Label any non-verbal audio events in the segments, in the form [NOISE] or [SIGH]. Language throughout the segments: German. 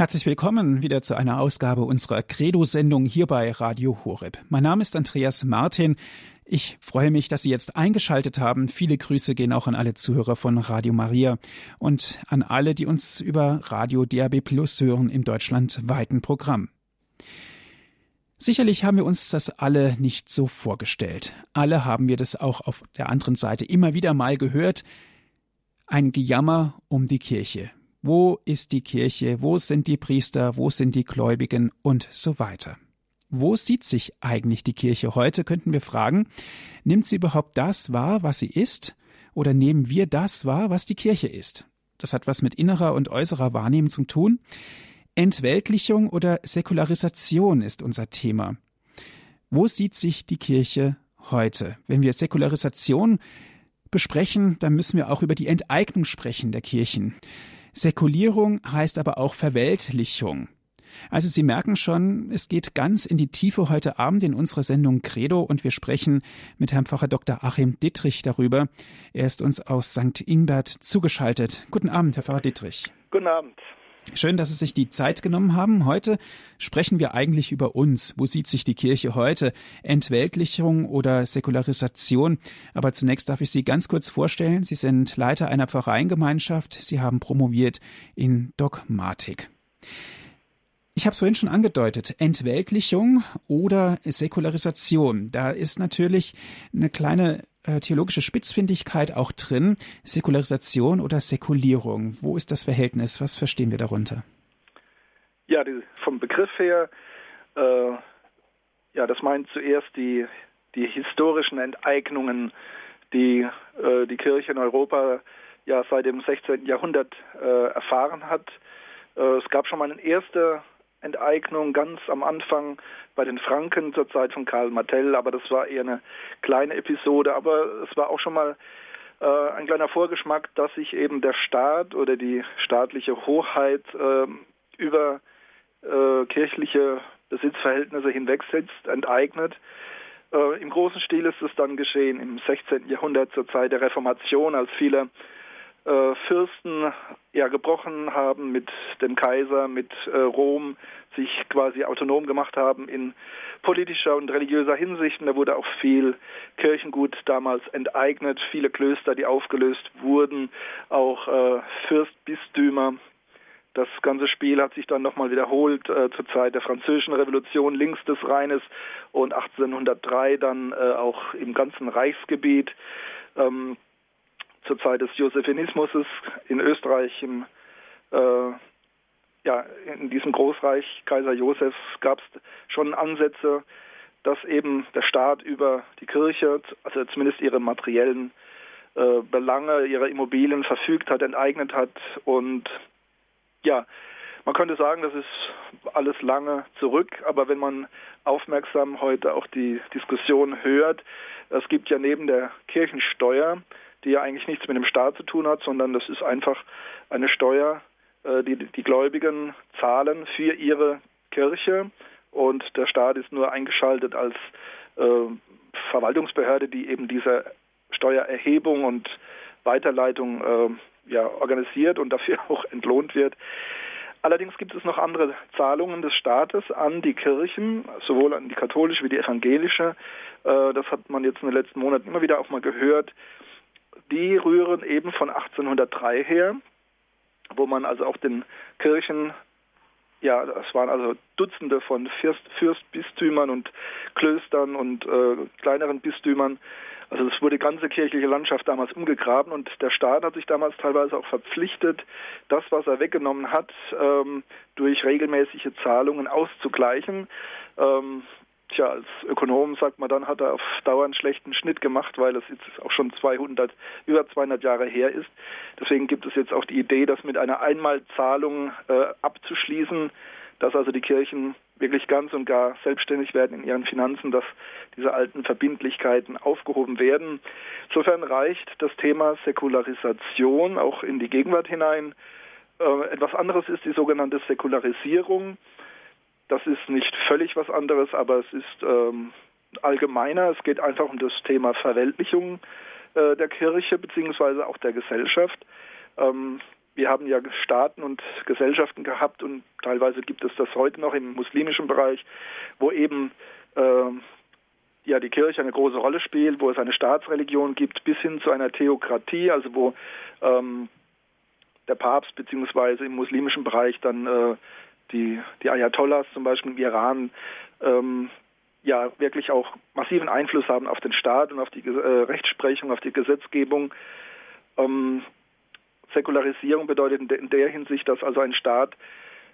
Herzlich willkommen wieder zu einer Ausgabe unserer Credo-Sendung hier bei Radio Horeb. Mein Name ist Andreas Martin. Ich freue mich, dass Sie jetzt eingeschaltet haben. Viele Grüße gehen auch an alle Zuhörer von Radio Maria und an alle, die uns über Radio DAB Plus hören im deutschlandweiten Programm. Sicherlich haben wir uns das alle nicht so vorgestellt. Alle haben wir das auch auf der anderen Seite immer wieder mal gehört. Ein Gejammer um die Kirche. Wo ist die Kirche? Wo sind die Priester? Wo sind die Gläubigen? Und so weiter. Wo sieht sich eigentlich die Kirche heute, könnten wir fragen. Nimmt sie überhaupt das wahr, was sie ist? Oder nehmen wir das wahr, was die Kirche ist? Das hat was mit innerer und äußerer Wahrnehmung zu tun. Entweltlichung oder Säkularisation ist unser Thema. Wo sieht sich die Kirche heute? Wenn wir Säkularisation besprechen, dann müssen wir auch über die Enteignung sprechen der Kirchen. Säkulierung heißt aber auch Verweltlichung. Also Sie merken schon, es geht ganz in die Tiefe heute Abend in unserer Sendung Credo und wir sprechen mit Herrn Pfarrer Dr. Achim Dittrich darüber. Er ist uns aus St. Ingbert zugeschaltet. Guten Abend, Herr Pfarrer Dittrich. Guten Abend. Schön, dass Sie sich die Zeit genommen haben. Heute sprechen wir eigentlich über uns. Wo sieht sich die Kirche heute? Entweltlichung oder Säkularisation? Aber zunächst darf ich Sie ganz kurz vorstellen. Sie sind Leiter einer Pfarreiengemeinschaft. Sie haben promoviert in Dogmatik. Ich habe es vorhin schon angedeutet, Entweltlichung oder Säkularisation. Da ist natürlich eine kleine äh, theologische Spitzfindigkeit auch drin. Säkularisation oder Säkulierung. Wo ist das Verhältnis? Was verstehen wir darunter? Ja, die, vom Begriff her, äh, ja, das meint zuerst die, die historischen Enteignungen, die äh, die Kirche in Europa ja seit dem 16. Jahrhundert äh, erfahren hat. Äh, es gab schon mal eine erste Enteignung ganz am Anfang bei den Franken zur Zeit von Karl Martell, aber das war eher eine kleine Episode, aber es war auch schon mal äh, ein kleiner Vorgeschmack, dass sich eben der Staat oder die staatliche Hoheit äh, über äh, kirchliche Besitzverhältnisse hinwegsetzt, enteignet. Äh, Im großen Stil ist es dann geschehen im 16. Jahrhundert zur Zeit der Reformation, als viele äh, Fürsten ja gebrochen haben mit dem Kaiser, mit äh, Rom, sich quasi autonom gemacht haben in politischer und religiöser Hinsicht. Und da wurde auch viel Kirchengut damals enteignet, viele Klöster, die aufgelöst wurden, auch äh, Fürstbistümer. Das ganze Spiel hat sich dann nochmal wiederholt äh, zur Zeit der Französischen Revolution links des Rheines und 1803 dann äh, auch im ganzen Reichsgebiet. Ähm, zur Zeit des Josephinismus in Österreich im äh, ja, in diesem Großreich Kaiser Josefs gab es schon Ansätze, dass eben der Staat über die Kirche, also zumindest ihre materiellen äh, Belange, ihre Immobilien verfügt hat, enteignet hat. Und ja, man könnte sagen, das ist alles lange zurück, aber wenn man aufmerksam heute auch die Diskussion hört, es gibt ja neben der Kirchensteuer die ja eigentlich nichts mit dem Staat zu tun hat, sondern das ist einfach eine Steuer, äh, die die Gläubigen zahlen für ihre Kirche und der Staat ist nur eingeschaltet als äh, Verwaltungsbehörde, die eben diese Steuererhebung und Weiterleitung äh, ja, organisiert und dafür [LAUGHS] auch entlohnt wird. Allerdings gibt es noch andere Zahlungen des Staates an die Kirchen, sowohl an die katholische wie die evangelische. Das hat man jetzt in den letzten Monaten immer wieder auch mal gehört die rühren eben von 1803 her, wo man also auch den Kirchen, ja, es waren also Dutzende von Fürst, Fürstbistümern und Klöstern und äh, kleineren Bistümern. Also es wurde die ganze kirchliche Landschaft damals umgegraben und der Staat hat sich damals teilweise auch verpflichtet, das, was er weggenommen hat, ähm, durch regelmäßige Zahlungen auszugleichen. Tja, als Ökonom sagt man dann, hat er auf Dauer einen schlechten Schnitt gemacht, weil es jetzt auch schon 200, über 200 Jahre her ist. Deswegen gibt es jetzt auch die Idee, das mit einer Einmalzahlung äh, abzuschließen, dass also die Kirchen wirklich ganz und gar selbstständig werden in ihren Finanzen, dass diese alten Verbindlichkeiten aufgehoben werden. Insofern reicht das Thema Säkularisation auch in die Gegenwart hinein. Äh, etwas anderes ist die sogenannte Säkularisierung. Das ist nicht völlig was anderes, aber es ist ähm, allgemeiner. Es geht einfach um das Thema Verweltlichung äh, der Kirche beziehungsweise auch der Gesellschaft. Ähm, wir haben ja Staaten und Gesellschaften gehabt und teilweise gibt es das heute noch im muslimischen Bereich, wo eben äh, ja die Kirche eine große Rolle spielt, wo es eine Staatsreligion gibt, bis hin zu einer Theokratie, also wo ähm, der Papst beziehungsweise im muslimischen Bereich dann äh, die, die Ayatollahs zum Beispiel im Iran ähm, ja wirklich auch massiven Einfluss haben auf den Staat und auf die äh, Rechtsprechung, auf die Gesetzgebung. Ähm, Säkularisierung bedeutet in, de, in, der Hinsicht, dass also ein Staat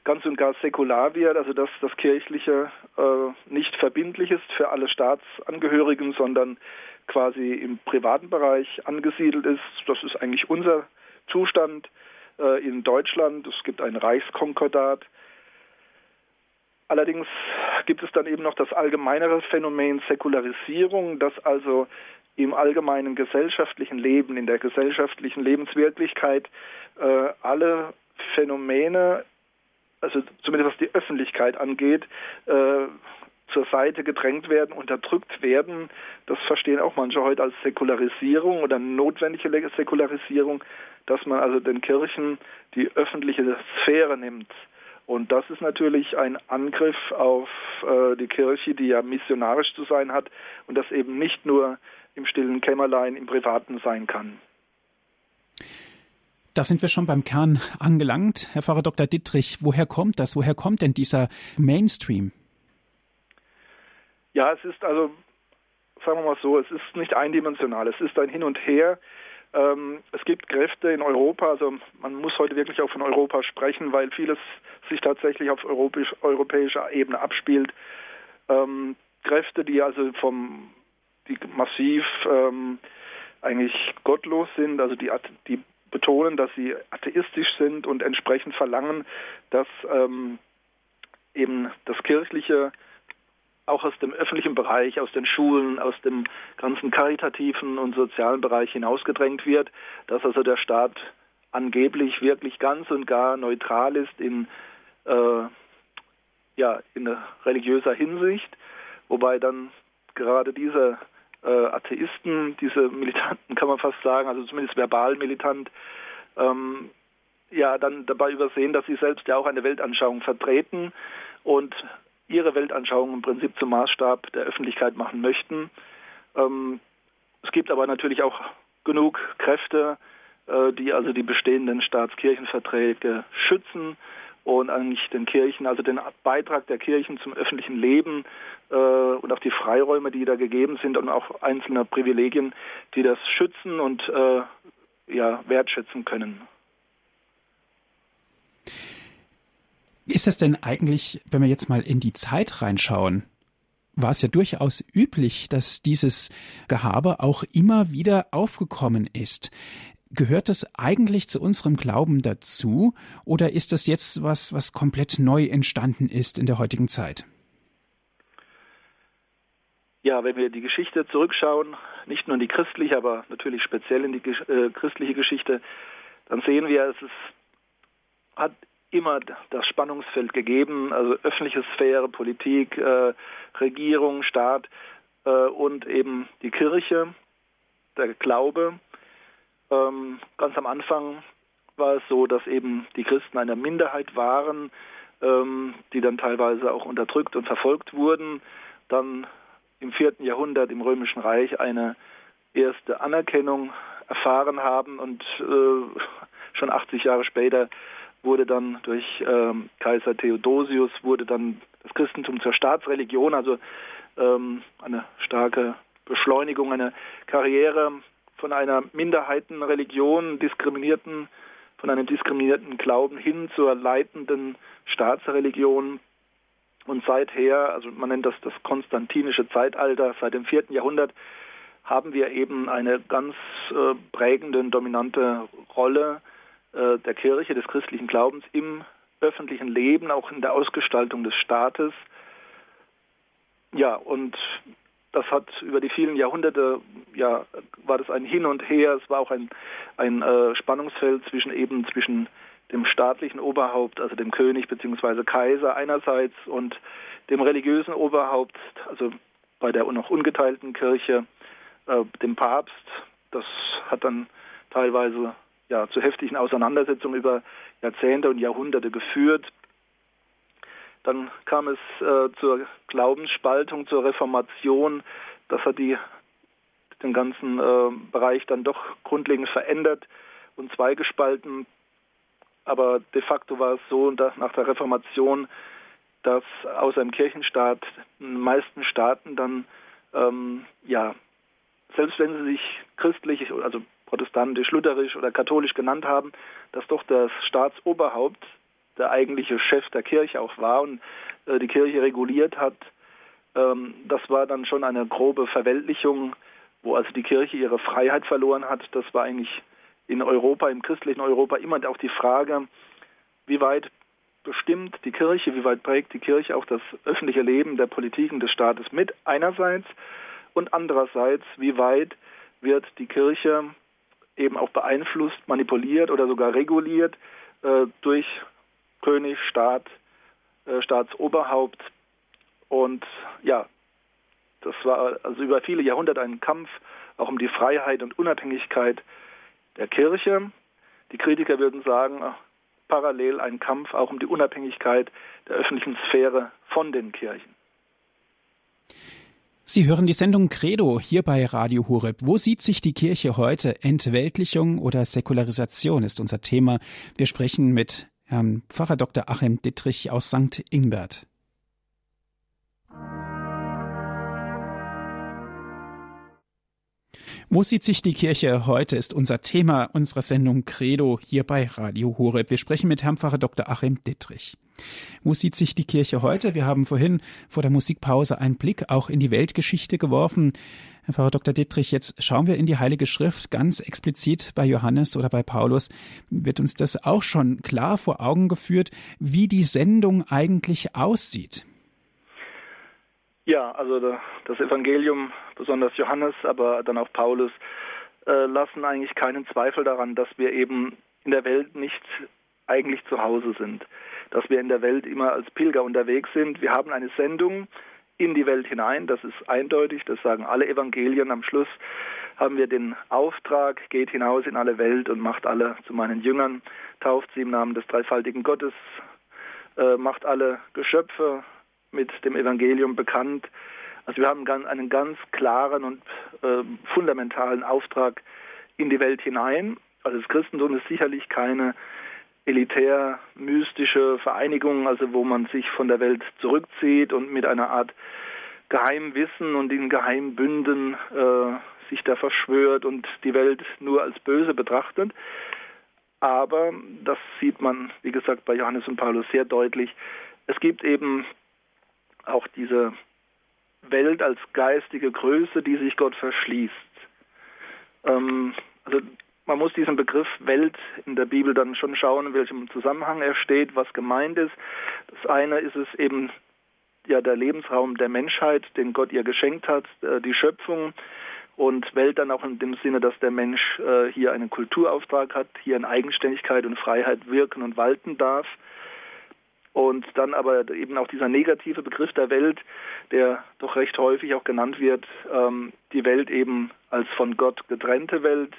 ganz und gar säkular wird, also dass das Kirchliche äh, nicht verbindlich ist für alle Staatsangehörigen, sondern quasi im privaten Bereich angesiedelt ist. Das ist eigentlich unser Zustand äh, in Deutschland. Es gibt ein Reichskonkordat. Allerdings gibt es dann eben noch das allgemeinere Phänomen Säkularisierung, dass also im allgemeinen gesellschaftlichen Leben, in der gesellschaftlichen Lebenswirklichkeit äh, alle Phänomene also zumindest was die Öffentlichkeit angeht, äh, zur Seite gedrängt werden, unterdrückt werden. Das verstehen auch manche heute als Säkularisierung oder notwendige Säkularisierung, dass man also den Kirchen die öffentliche Sphäre nimmt. Und das ist natürlich ein Angriff auf äh, die Kirche, die ja missionarisch zu sein hat und das eben nicht nur im stillen Kämmerlein, im Privaten sein kann. Da sind wir schon beim Kern angelangt. Herr Pfarrer Dr. Dittrich, woher kommt das? Woher kommt denn dieser Mainstream? Ja, es ist also, sagen wir mal so, es ist nicht eindimensional. Es ist ein Hin und Her. Ähm, es gibt Kräfte in Europa, also man muss heute wirklich auch von Europa sprechen, weil vieles sich tatsächlich auf europäisch, europäischer Ebene abspielt. Ähm, Kräfte, die also vom, die massiv ähm, eigentlich gottlos sind, also die, die betonen, dass sie atheistisch sind und entsprechend verlangen, dass ähm, eben das Kirchliche auch aus dem öffentlichen Bereich, aus den Schulen, aus dem ganzen karitativen und sozialen Bereich hinausgedrängt wird, dass also der Staat angeblich wirklich ganz und gar neutral ist in, äh, ja, in religiöser Hinsicht, wobei dann gerade diese äh, Atheisten, diese Militanten kann man fast sagen, also zumindest verbal militant, ähm, ja dann dabei übersehen, dass sie selbst ja auch eine Weltanschauung vertreten und ihre Weltanschauung im Prinzip zum Maßstab der Öffentlichkeit machen möchten. Ähm, es gibt aber natürlich auch genug Kräfte, äh, die also die bestehenden Staatskirchenverträge schützen und eigentlich den Kirchen, also den Beitrag der Kirchen zum öffentlichen Leben äh, und auch die Freiräume, die da gegeben sind und auch einzelne Privilegien, die das schützen und äh, ja, wertschätzen können. Ist es denn eigentlich, wenn wir jetzt mal in die Zeit reinschauen, war es ja durchaus üblich, dass dieses Gehabe auch immer wieder aufgekommen ist. Gehört das eigentlich zu unserem Glauben dazu oder ist das jetzt was, was komplett neu entstanden ist in der heutigen Zeit? Ja, wenn wir die Geschichte zurückschauen, nicht nur in die christliche, aber natürlich speziell in die äh, christliche Geschichte, dann sehen wir, es ist, hat immer das Spannungsfeld gegeben, also öffentliche Sphäre, Politik, äh, Regierung, Staat äh, und eben die Kirche, der Glaube. Ähm, ganz am Anfang war es so, dass eben die Christen eine Minderheit waren, ähm, die dann teilweise auch unterdrückt und verfolgt wurden. Dann im vierten Jahrhundert im Römischen Reich eine erste Anerkennung erfahren haben und äh, schon 80 Jahre später wurde dann durch ähm, Kaiser Theodosius wurde dann das Christentum zur Staatsreligion, also ähm, eine starke Beschleunigung, eine Karriere von einer Minderheitenreligion, diskriminierten, von einem diskriminierten Glauben hin zur leitenden Staatsreligion. Und seither, also man nennt das das konstantinische Zeitalter, seit dem vierten Jahrhundert, haben wir eben eine ganz äh, prägende und dominante Rolle äh, der Kirche, des christlichen Glaubens im öffentlichen Leben, auch in der Ausgestaltung des Staates. Ja, und das hat über die vielen Jahrhunderte, ja, war das ein Hin und Her. Es war auch ein, ein äh, Spannungsfeld zwischen eben zwischen dem staatlichen Oberhaupt, also dem König bzw. Kaiser einerseits und dem religiösen Oberhaupt, also bei der noch ungeteilten Kirche, äh, dem Papst. Das hat dann teilweise ja, zu heftigen Auseinandersetzungen über Jahrzehnte und Jahrhunderte geführt. Dann kam es äh, zur Glaubensspaltung, zur Reformation. Das hat die, den ganzen äh, Bereich dann doch grundlegend verändert und zweigespalten. Aber de facto war es so, dass nach der Reformation, dass außer im Kirchenstaat in den meisten Staaten dann, ähm, ja, selbst wenn sie sich christlich, also protestantisch, lutherisch oder katholisch genannt haben, dass doch das Staatsoberhaupt der eigentliche Chef der Kirche auch war und äh, die Kirche reguliert hat. Ähm, das war dann schon eine grobe Verweltlichung, wo also die Kirche ihre Freiheit verloren hat. Das war eigentlich in Europa, im christlichen Europa immer auch die Frage, wie weit bestimmt die Kirche, wie weit prägt die Kirche auch das öffentliche Leben der Politiken des Staates mit einerseits und andererseits, wie weit wird die Kirche eben auch beeinflusst, manipuliert oder sogar reguliert äh, durch König, Staat, äh, Staatsoberhaupt. Und ja, das war also über viele Jahrhunderte ein Kampf auch um die Freiheit und Unabhängigkeit der Kirche. Die Kritiker würden sagen, parallel ein Kampf auch um die Unabhängigkeit der öffentlichen Sphäre von den Kirchen. Sie hören die Sendung Credo hier bei Radio Horeb. Wo sieht sich die Kirche heute? Entweltlichung oder Säkularisation ist unser Thema. Wir sprechen mit Herrn Pfarrer Dr. Achim Dittrich aus St. Ingbert. Wo sieht sich die Kirche heute, ist unser Thema unserer Sendung Credo hier bei Radio Horeb. Wir sprechen mit Herrn Pfarrer Dr. Achim Dittrich. Wo sieht sich die Kirche heute? Wir haben vorhin vor der Musikpause einen Blick auch in die Weltgeschichte geworfen. Herr Pfarrer Dr. Dittrich, jetzt schauen wir in die Heilige Schrift ganz explizit bei Johannes oder bei Paulus. Wird uns das auch schon klar vor Augen geführt, wie die Sendung eigentlich aussieht? Ja, also das Evangelium, besonders Johannes, aber dann auch Paulus, äh, lassen eigentlich keinen Zweifel daran, dass wir eben in der Welt nicht eigentlich zu Hause sind, dass wir in der Welt immer als Pilger unterwegs sind. Wir haben eine Sendung in die Welt hinein, das ist eindeutig, das sagen alle Evangelien. Am Schluss haben wir den Auftrag, geht hinaus in alle Welt und macht alle zu meinen Jüngern, tauft sie im Namen des dreifaltigen Gottes, äh, macht alle Geschöpfe mit dem Evangelium bekannt. Also wir haben einen ganz klaren und äh, fundamentalen Auftrag in die Welt hinein. Also das Christentum ist sicherlich keine elitär mystische Vereinigung, also wo man sich von der Welt zurückzieht und mit einer Art Geheimwissen und in Geheimbünden äh, sich da verschwört und die Welt nur als böse betrachtet. Aber das sieht man, wie gesagt, bei Johannes und Paulus sehr deutlich. Es gibt eben auch diese Welt als geistige Größe, die sich Gott verschließt. Ähm, also man muss diesen Begriff Welt in der Bibel dann schon schauen, in welchem Zusammenhang er steht, was gemeint ist. Das eine ist es eben ja der Lebensraum der Menschheit, den Gott ihr geschenkt hat, äh, die Schöpfung und Welt dann auch in dem Sinne, dass der Mensch äh, hier einen Kulturauftrag hat, hier in Eigenständigkeit und Freiheit wirken und walten darf. Und dann aber eben auch dieser negative Begriff der Welt, der doch recht häufig auch genannt wird, ähm, die Welt eben als von Gott getrennte Welt.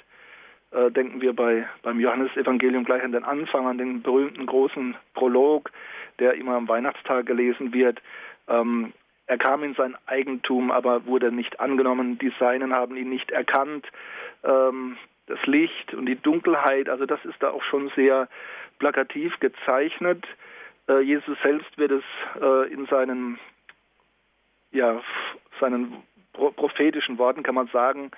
Äh, denken wir bei, beim Johannesevangelium gleich an den Anfang, an den berühmten großen Prolog, der immer am Weihnachtstag gelesen wird. Ähm, er kam in sein Eigentum, aber wurde nicht angenommen. Die Seinen haben ihn nicht erkannt. Ähm, das Licht und die Dunkelheit, also das ist da auch schon sehr plakativ gezeichnet. Äh, Jesus selbst wird es äh, in seinen, ja, seinen prophetischen Worten, kann man sagen,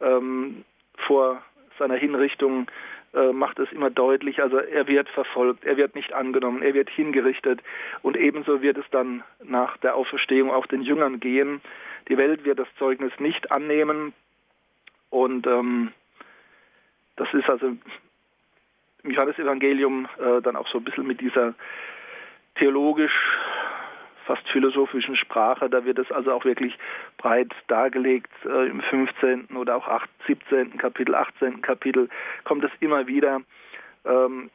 ähm, vor seiner Hinrichtung äh, macht es immer deutlich, also er wird verfolgt, er wird nicht angenommen, er wird hingerichtet. Und ebenso wird es dann nach der Auferstehung auch den Jüngern gehen. Die Welt wird das Zeugnis nicht annehmen. Und ähm, das ist also im Johannesevangelium äh, dann auch so ein bisschen mit dieser theologisch, fast philosophischen Sprache. Da wird es also auch wirklich breit dargelegt. Äh, Im 15. oder auch 8, 17. Kapitel, 18. Kapitel kommt es immer wieder. Ähm,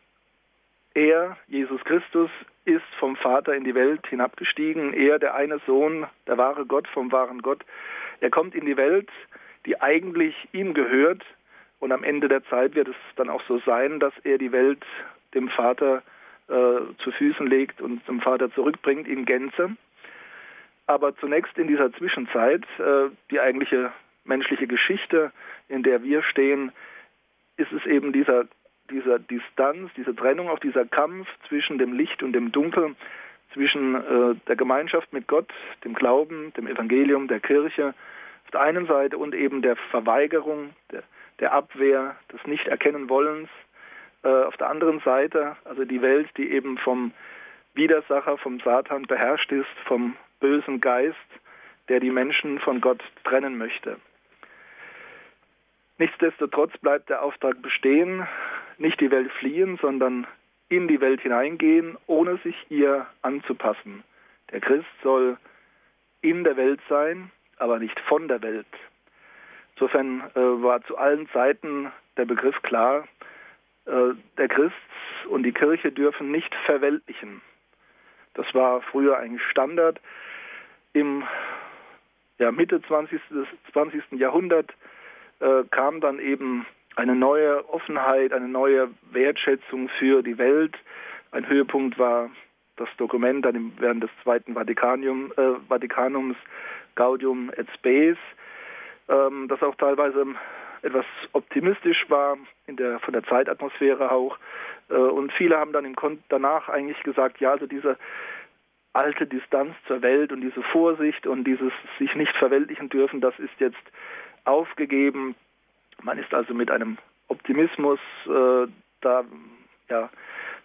er, Jesus Christus, ist vom Vater in die Welt hinabgestiegen. Er, der eine Sohn, der wahre Gott vom wahren Gott. Er kommt in die Welt, die eigentlich ihm gehört. Und am Ende der Zeit wird es dann auch so sein, dass er die Welt dem Vater zu Füßen legt und zum Vater zurückbringt in Gänze. Aber zunächst in dieser Zwischenzeit, äh, die eigentliche menschliche Geschichte, in der wir stehen, ist es eben dieser, dieser Distanz, diese Trennung, auch dieser Kampf zwischen dem Licht und dem Dunkel, zwischen äh, der Gemeinschaft mit Gott, dem Glauben, dem Evangelium, der Kirche auf der einen Seite und eben der Verweigerung, der, der Abwehr, des Nicht-Erkennen-Wollens äh, auf der anderen Seite, also die Welt, die eben vom Widersacher, vom Satan beherrscht ist, vom bösen Geist, der die Menschen von Gott trennen möchte. Nichtsdestotrotz bleibt der Auftrag bestehen, nicht die Welt fliehen, sondern in die Welt hineingehen, ohne sich ihr anzupassen. Der Christ soll in der Welt sein, aber nicht von der Welt. Insofern äh, war zu allen Zeiten der Begriff klar, äh, der Christ und die Kirche dürfen nicht verweltlichen. Das war früher eigentlich Standard. Im ja, Mitte 20. 20. Jahrhundert äh, kam dann eben eine neue Offenheit, eine neue Wertschätzung für die Welt. Ein Höhepunkt war das Dokument dann während des Zweiten Vatikanium, äh, Vatikanums Gaudium et Spes, ähm, das auch teilweise etwas optimistisch war in der, von der Zeitatmosphäre auch. Äh, und viele haben dann im Kon danach eigentlich gesagt, ja, also diese alte Distanz zur Welt und diese Vorsicht und dieses sich nicht verweltlichen dürfen, das ist jetzt aufgegeben. Man ist also mit einem Optimismus äh, da ja,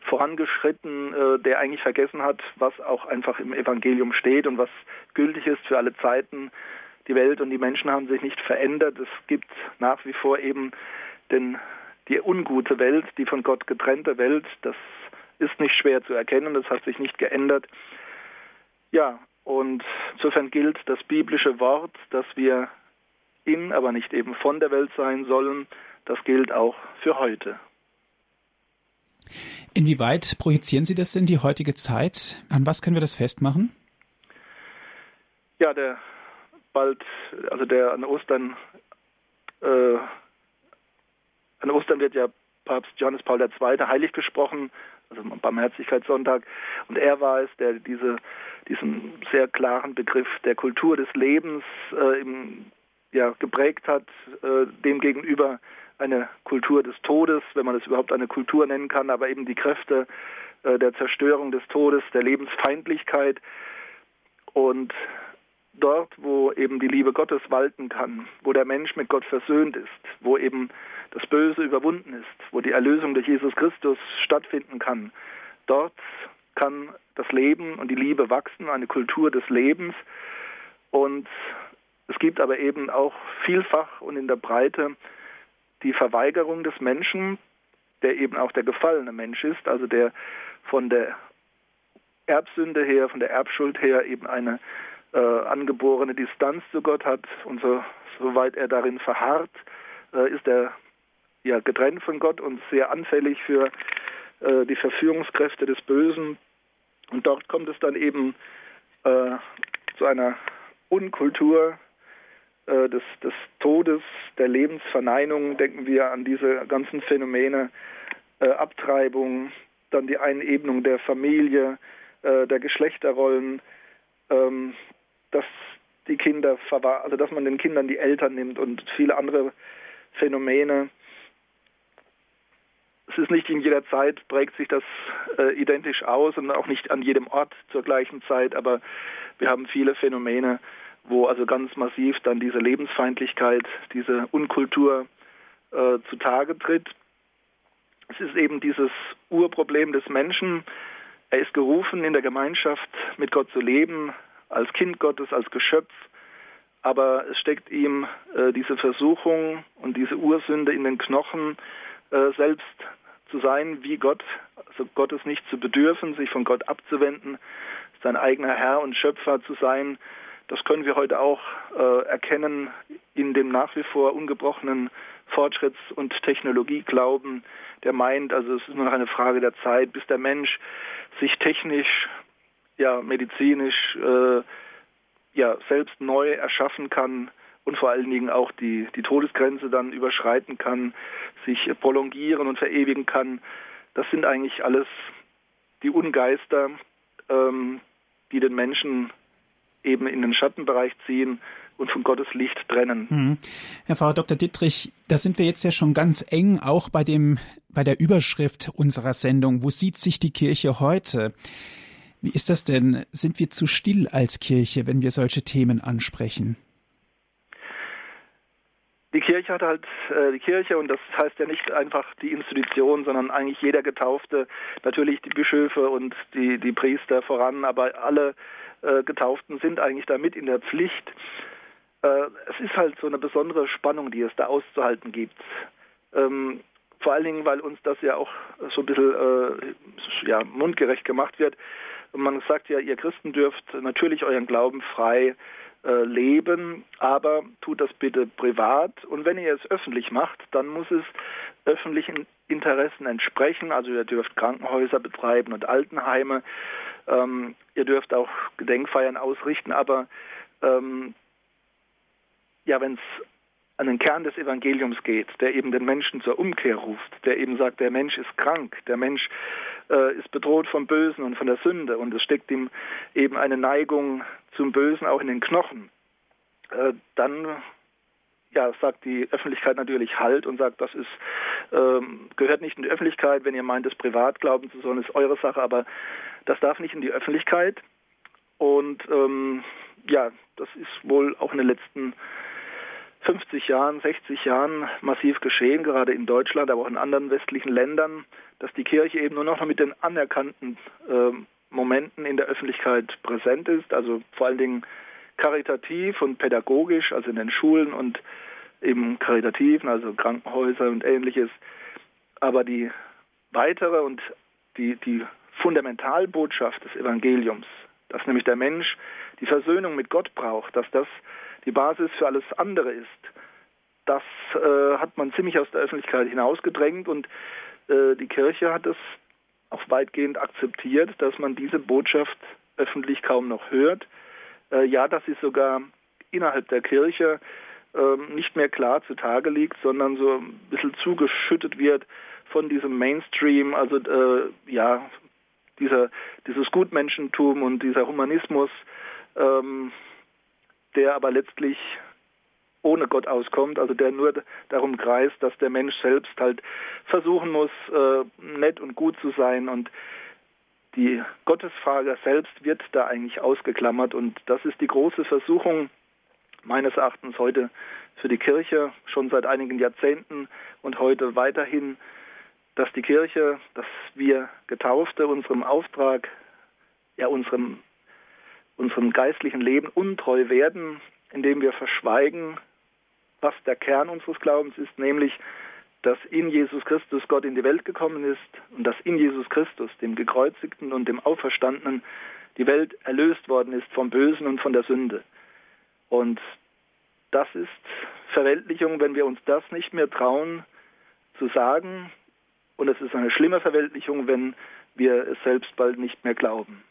vorangeschritten, äh, der eigentlich vergessen hat, was auch einfach im Evangelium steht und was gültig ist für alle Zeiten. Die Welt und die Menschen haben sich nicht verändert. Es gibt nach wie vor eben den, die ungute Welt, die von Gott getrennte Welt. Das ist nicht schwer zu erkennen, das hat sich nicht geändert. Ja, und insofern gilt das biblische Wort, dass wir in, aber nicht eben von der Welt sein sollen. Das gilt auch für heute. Inwieweit projizieren Sie das in die heutige Zeit? An was können wir das festmachen? Ja, der bald, also der an Ostern, äh, an Ostern wird ja Papst Johannes Paul II. heilig gesprochen, also Barmherzigkeitssonntag, und er war es, der diese, diesen sehr klaren Begriff der Kultur des Lebens äh, im, ja, geprägt hat, äh, demgegenüber eine Kultur des Todes, wenn man es überhaupt eine Kultur nennen kann, aber eben die Kräfte äh, der Zerstörung des Todes, der Lebensfeindlichkeit und dort, wo eben die Liebe Gottes walten kann, wo der Mensch mit Gott versöhnt ist, wo eben das Böse überwunden ist, wo die Erlösung durch Jesus Christus stattfinden kann, dort kann das Leben und die Liebe wachsen, eine Kultur des Lebens. Und es gibt aber eben auch vielfach und in der Breite die Verweigerung des Menschen, der eben auch der gefallene Mensch ist, also der von der Erbsünde her, von der Erbschuld her eben eine äh, angeborene Distanz zu Gott hat und so, soweit er darin verharrt, äh, ist er ja getrennt von Gott und sehr anfällig für äh, die Verführungskräfte des Bösen. Und dort kommt es dann eben äh, zu einer Unkultur äh, des, des Todes, der Lebensverneinung. Denken wir an diese ganzen Phänomene, äh, Abtreibung, dann die Einebnung der Familie, der Geschlechterrollen, ähm, dass die Kinder also dass man den Kindern die Eltern nimmt und viele andere Phänomene. Es ist nicht in jeder Zeit prägt sich das äh, identisch aus und auch nicht an jedem Ort zur gleichen Zeit, aber wir haben viele Phänomene, wo also ganz massiv dann diese Lebensfeindlichkeit, diese Unkultur äh, zutage tritt. Es ist eben dieses Urproblem des Menschen. Er ist gerufen, in der Gemeinschaft mit Gott zu leben, als Kind Gottes, als Geschöpf, aber es steckt ihm äh, diese Versuchung und diese Ursünde in den Knochen, äh, selbst zu sein wie Gott, also Gottes nicht zu bedürfen, sich von Gott abzuwenden, sein eigener Herr und Schöpfer zu sein. Das können wir heute auch äh, erkennen in dem nach wie vor ungebrochenen Fortschritts- und Technologieglauben, der meint, also es ist nur noch eine Frage der Zeit, bis der Mensch sich technisch ja medizinisch äh, ja selbst neu erschaffen kann und vor allen Dingen auch die, die Todesgrenze dann überschreiten kann, sich prolongieren und verewigen kann. Das sind eigentlich alles die Ungeister, ähm, die den Menschen eben in den Schattenbereich ziehen und von Gottes Licht trennen. Mhm. Herr Pfarrer Dr. Dittrich, da sind wir jetzt ja schon ganz eng, auch bei dem, bei der Überschrift unserer Sendung. Wo sieht sich die Kirche heute? Wie ist das denn? Sind wir zu still als Kirche, wenn wir solche Themen ansprechen? Die Kirche hat halt äh, die Kirche und das heißt ja nicht einfach die Institution, sondern eigentlich jeder Getaufte, natürlich die Bischöfe und die, die Priester voran, aber alle äh, Getauften sind eigentlich damit in der Pflicht. Äh, es ist halt so eine besondere Spannung, die es da auszuhalten gibt. Ähm, vor allen Dingen, weil uns das ja auch so ein bisschen äh, ja, mundgerecht gemacht wird. Man sagt ja, ihr Christen dürft natürlich euren Glauben frei äh, leben, aber tut das bitte privat. Und wenn ihr es öffentlich macht, dann muss es öffentlichen Interessen entsprechen. Also ihr dürft Krankenhäuser betreiben und Altenheime. Ähm, ihr dürft auch Gedenkfeiern ausrichten, aber ähm, ja, wenn es an den Kern des Evangeliums geht, der eben den Menschen zur Umkehr ruft, der eben sagt, der Mensch ist krank, der Mensch äh, ist bedroht vom Bösen und von der Sünde und es steckt ihm eben eine Neigung zum Bösen auch in den Knochen, äh, dann ja, sagt die Öffentlichkeit natürlich Halt und sagt, das ist ähm, gehört nicht in die Öffentlichkeit. Wenn ihr meint, es privat glauben zu sollen, ist eure Sache, aber das darf nicht in die Öffentlichkeit. Und ähm, ja, das ist wohl auch in den letzten 50 Jahren, 60 Jahren massiv geschehen, gerade in Deutschland, aber auch in anderen westlichen Ländern, dass die Kirche eben nur noch mit den anerkannten äh, Momenten in der Öffentlichkeit präsent ist, also vor allen Dingen karitativ und pädagogisch, also in den Schulen und im Karitativen, also Krankenhäuser und ähnliches. Aber die weitere und die, die Fundamentalbotschaft des Evangeliums, dass nämlich der Mensch die Versöhnung mit Gott braucht, dass das die Basis für alles andere ist. Das äh, hat man ziemlich aus der Öffentlichkeit hinausgedrängt und äh, die Kirche hat es auch weitgehend akzeptiert, dass man diese Botschaft öffentlich kaum noch hört. Äh, ja, dass sie sogar innerhalb der Kirche ähm, nicht mehr klar zutage liegt, sondern so ein bisschen zugeschüttet wird von diesem Mainstream, also äh, ja, dieser, dieses Gutmenschentum und dieser Humanismus, ähm, der aber letztlich ohne Gott auskommt, also der nur darum kreist, dass der Mensch selbst halt versuchen muss, äh, nett und gut zu sein. Und die Gottesfrage selbst wird da eigentlich ausgeklammert. Und das ist die große Versuchung meines Erachtens heute für die Kirche schon seit einigen Jahrzehnten und heute weiterhin, dass die Kirche, dass wir Getaufte unserem Auftrag, ja unserem unserem geistlichen Leben untreu werden, indem wir verschweigen, was der Kern unseres Glaubens ist, nämlich, dass in Jesus Christus Gott in die Welt gekommen ist und dass in Jesus Christus, dem Gekreuzigten und dem Auferstandenen, die Welt erlöst worden ist vom Bösen und von der Sünde. Und das ist Verweltlichung, wenn wir uns das nicht mehr trauen zu sagen. Und es ist eine schlimme Verweltlichung, wenn wir es selbst bald nicht mehr glauben.